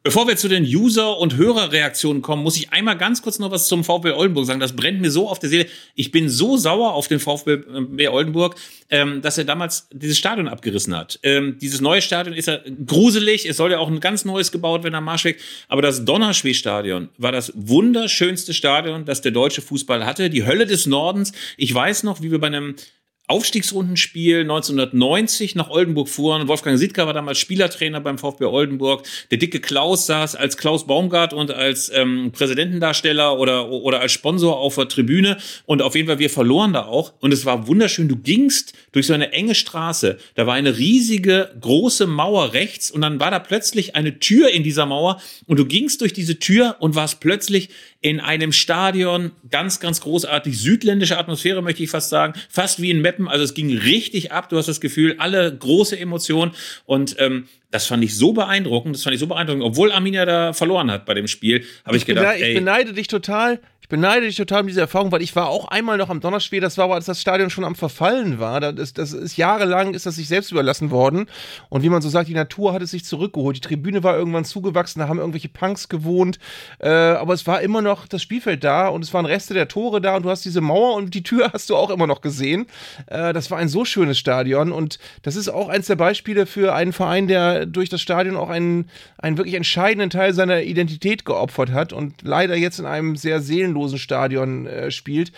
Bevor wir zu den User- und Hörerreaktionen kommen, muss ich einmal ganz kurz noch was zum VfB Oldenburg sagen. Das brennt mir so auf der Seele. Ich bin so sauer auf den VfB Oldenburg, ähm, dass er damals dieses Stadion abgerissen hat. Ähm, dieses neue Stadion ist ja gruselig. Es soll ja auch ein ganz neues gebaut werden am Marschweg. Aber das Donnerschwee-Stadion war das wunderschönste Stadion, das der deutsche Fußball hatte. Die Hölle des Nordens. Ich weiß noch, wie wir bei einem Aufstiegsrundenspiel 1990 nach Oldenburg fuhren. Wolfgang Siedker war damals Spielertrainer beim VfB Oldenburg. Der dicke Klaus saß als Klaus Baumgart und als ähm, Präsidentendarsteller oder, oder als Sponsor auf der Tribüne. Und auf jeden Fall, wir verloren da auch. Und es war wunderschön. Du gingst durch so eine enge Straße. Da war eine riesige, große Mauer rechts. Und dann war da plötzlich eine Tür in dieser Mauer. Und du gingst durch diese Tür und warst plötzlich in einem Stadion. Ganz, ganz großartig. Südländische Atmosphäre, möchte ich fast sagen. Fast wie in Meppen. Also es ging richtig ab. Du hast das Gefühl, alle große Emotionen. Und ähm, das fand ich so beeindruckend. Das fand ich so beeindruckend. Obwohl Arminia da verloren hat bei dem Spiel, habe ich, gedacht, Bene- ich ey, beneide dich total. Ich beneide dich total um diese Erfahrung, weil ich war auch einmal noch am Donnerschwee, das war aber, als das Stadion schon am Verfallen war. Das, das ist jahrelang ist das sich selbst überlassen worden. Und wie man so sagt, die Natur hat es sich zurückgeholt. Die Tribüne war irgendwann zugewachsen, da haben irgendwelche Punks gewohnt. Äh, aber es war immer noch das Spielfeld da und es waren Reste der Tore da und du hast diese Mauer und die Tür hast du auch immer noch gesehen. Äh, das war ein so schönes Stadion und das ist auch eins der Beispiele für einen Verein, der durch das Stadion auch einen, einen wirklich entscheidenden Teil seiner Identität geopfert hat und leider jetzt in einem sehr seelenlosen Stadion äh, spielt,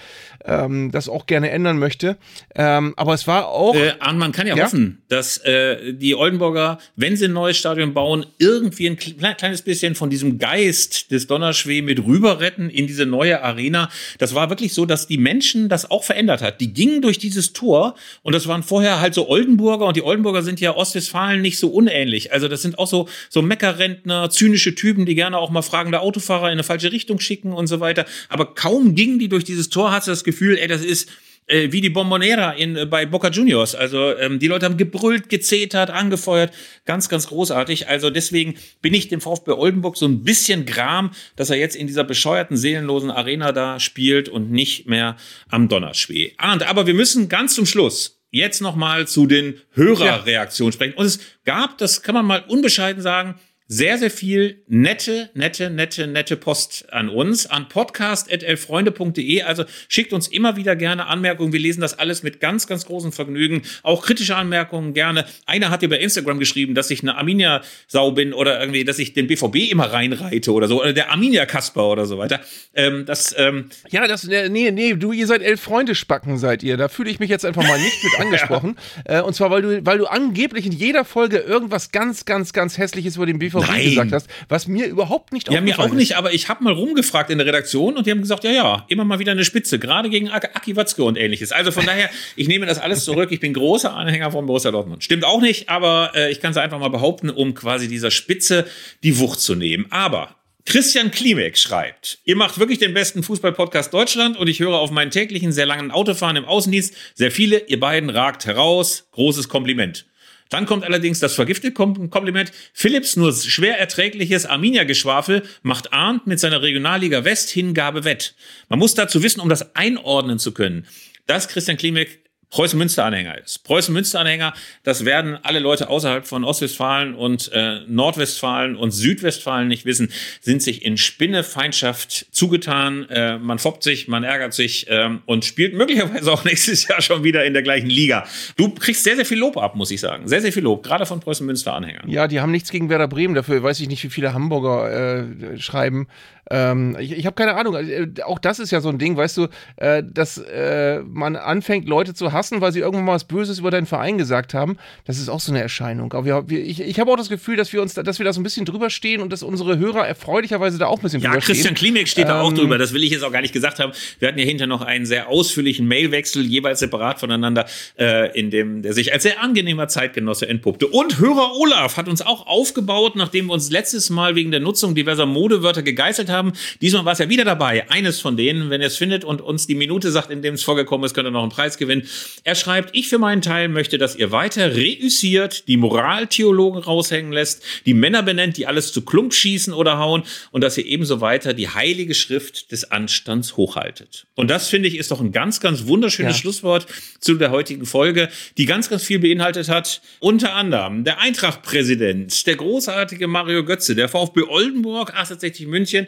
ähm, das auch gerne ändern möchte. Ähm, aber es war auch. Äh, man kann ja, Ja? hoffen, dass äh, die Oldenburger, wenn sie ein neues Stadion bauen, irgendwie ein kle- kleines bisschen von diesem Geist des Donnerschwee mit rüber retten in diese neue Arena. Das war wirklich so, dass die Menschen das auch verändert hat. Die gingen durch dieses Tor und das waren vorher halt so Oldenburger und die Oldenburger sind ja Ostwestfalen nicht so unähnlich. Also das sind auch so, so Meckerrentner, zynische Typen, die gerne auch mal fragende Autofahrer in eine falsche Richtung schicken und so weiter. Aber kaum gingen die durch dieses Tor, hatte das Gefühl, ey, das ist äh, wie die Bombonera in, äh, bei Boca Juniors. Also ähm, die Leute haben gebrüllt, gezetert, angefeuert. Ganz, ganz großartig. Also deswegen bin ich dem VfB Oldenburg so ein bisschen gram, dass er jetzt in dieser bescheuerten, seelenlosen Arena da spielt und nicht mehr am Donnerschwee. Arndt, aber wir müssen ganz zum Schluss jetzt noch mal zu den Hörerreaktionen sprechen. Und es gab, das kann man mal unbescheiden sagen, sehr, sehr viel nette, nette, nette, nette Post an uns, an podcast.elfreunde.de. Also schickt uns immer wieder gerne Anmerkungen. Wir lesen das alles mit ganz, ganz großem Vergnügen. Auch kritische Anmerkungen gerne. Einer hat dir bei Instagram geschrieben, dass ich eine Arminia-Sau bin oder irgendwie, dass ich den BVB immer reinreite oder so. Oder der Arminia-Kasper oder so weiter. Ähm, das, ähm, Ja, das, äh, nee, nee, du, ihr seid elf Freunde Spacken, seid ihr. Da fühle ich mich jetzt einfach mal nicht mit angesprochen. äh, und zwar, weil du, weil du angeblich in jeder Folge irgendwas ganz, ganz, ganz Hässliches über den BVB Nein. gesagt hast, was mir überhaupt nicht Ja, mir auch aufgefallen nicht, aber ich habe mal rumgefragt in der Redaktion und die haben gesagt, ja, ja, immer mal wieder eine Spitze, gerade gegen Ak Aki Watzke und ähnliches. Also von daher, ich nehme das alles zurück. Ich bin großer Anhänger von Borussia Dortmund. Stimmt auch nicht, aber äh, ich kann es einfach mal behaupten, um quasi dieser Spitze die Wucht zu nehmen. Aber Christian Klimek schreibt, ihr macht wirklich den besten Fußball-Podcast Deutschland und ich höre auf meinen täglichen, sehr langen Autofahren im Außendienst sehr viele, ihr beiden ragt heraus. Großes Kompliment. Dann kommt allerdings das vergiftete Kom Kompliment. Philips nur schwer erträgliches Arminia-Geschwafel macht Arndt mit seiner Regionalliga West Hingabe wett. Man muss dazu wissen, um das einordnen zu können, dass Christian Klimek Preußen-Münster-Anhänger ist. Preußen-Münster-Anhänger, das werden alle Leute außerhalb von Ostwestfalen und äh, Nordwestfalen und Südwestfalen nicht wissen, sind sich in Spinnefeindschaft zugetan. Äh, man foppt sich, man ärgert sich ähm, und spielt möglicherweise auch nächstes Jahr schon wieder in der gleichen Liga. Du kriegst sehr, sehr viel Lob ab, muss ich sagen. Sehr, sehr viel Lob, gerade von Preußen-Münster-Anhängern. Ja, die haben nichts gegen Werder Bremen, dafür weiß ich nicht, wie viele Hamburger äh, schreiben. Ähm, ich ich habe keine Ahnung. Äh, Auch das ist ja so ein Ding, weißt du, äh, dass äh, man anfängt, Leute zu hassen, weil sie irgendwann mal was Böses über deinen Verein gesagt haben. Das ist auch so eine Erscheinung. Aber wir, wir, ich, ich habe auch das Gefühl, dass wir uns, da, dass wir da so ein bisschen drüber stehen und dass unsere Hörer erfreulicherweise da auch ein bisschen Ja, drüber Christian stehen. Klimek steht da auch Ähm, drüber. Das will ich jetzt auch gar nicht gesagt haben. Wir hatten ja hinter noch einen sehr ausführlichen Mailwechsel, jeweils separat voneinander, äh, in dem der sich als sehr angenehmer Zeitgenosse entpuppte. Und Hörer Olaf hat uns auch aufgebaut, nachdem wir uns letztes Mal wegen der Nutzung diverser Modewörter gegeißelt haben. Haben. Diesmal war es ja wieder dabei, eines von denen. Wenn ihr es findet und uns die Minute sagt, in dem es vorgekommen ist, könnt ihr noch einen Preis gewinnen. Er schreibt, ich für meinen Teil möchte, dass ihr weiter reüssiert, die Moraltheologen raushängen lässt, die Männer benennt, die alles zu Klump schießen oder hauen und dass ihr ebenso weiter die heilige Schrift des Anstands hochhaltet. Und das finde ich ist doch ein ganz, ganz wunderschönes ja. Schlusswort zu der heutigen Folge, die ganz, ganz viel beinhaltet hat. Unter anderem der Eintracht-Präsident, der großartige Mario Götze, der VfB Oldenburg, 68 München,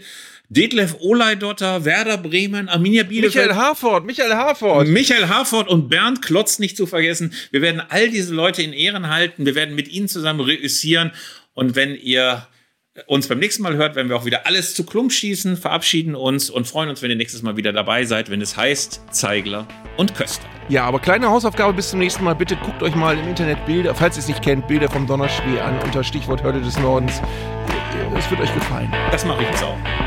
Detlef Oleidotter, Werder Bremen, Arminia Bielefeld. Michael Harford, Michael Harford. Michael Harford und Bernd Klotz nicht zu vergessen. Wir werden all diese Leute in Ehren halten. Wir werden mit ihnen zusammen reüssieren. Und wenn ihr uns beim nächsten Mal hört, werden wir auch wieder alles zu Klump schießen, verabschieden uns und freuen uns, wenn ihr nächstes Mal wieder dabei seid, wenn es heißt Zeigler und Köster. Ja, aber kleine Hausaufgabe bis zum nächsten Mal. Bitte guckt euch mal im Internet Bilder, falls ihr es nicht kennt, Bilder vom Donnerspiel an unter Stichwort Hörde des Nordens. Es wird euch gefallen. Das mache ich jetzt auch.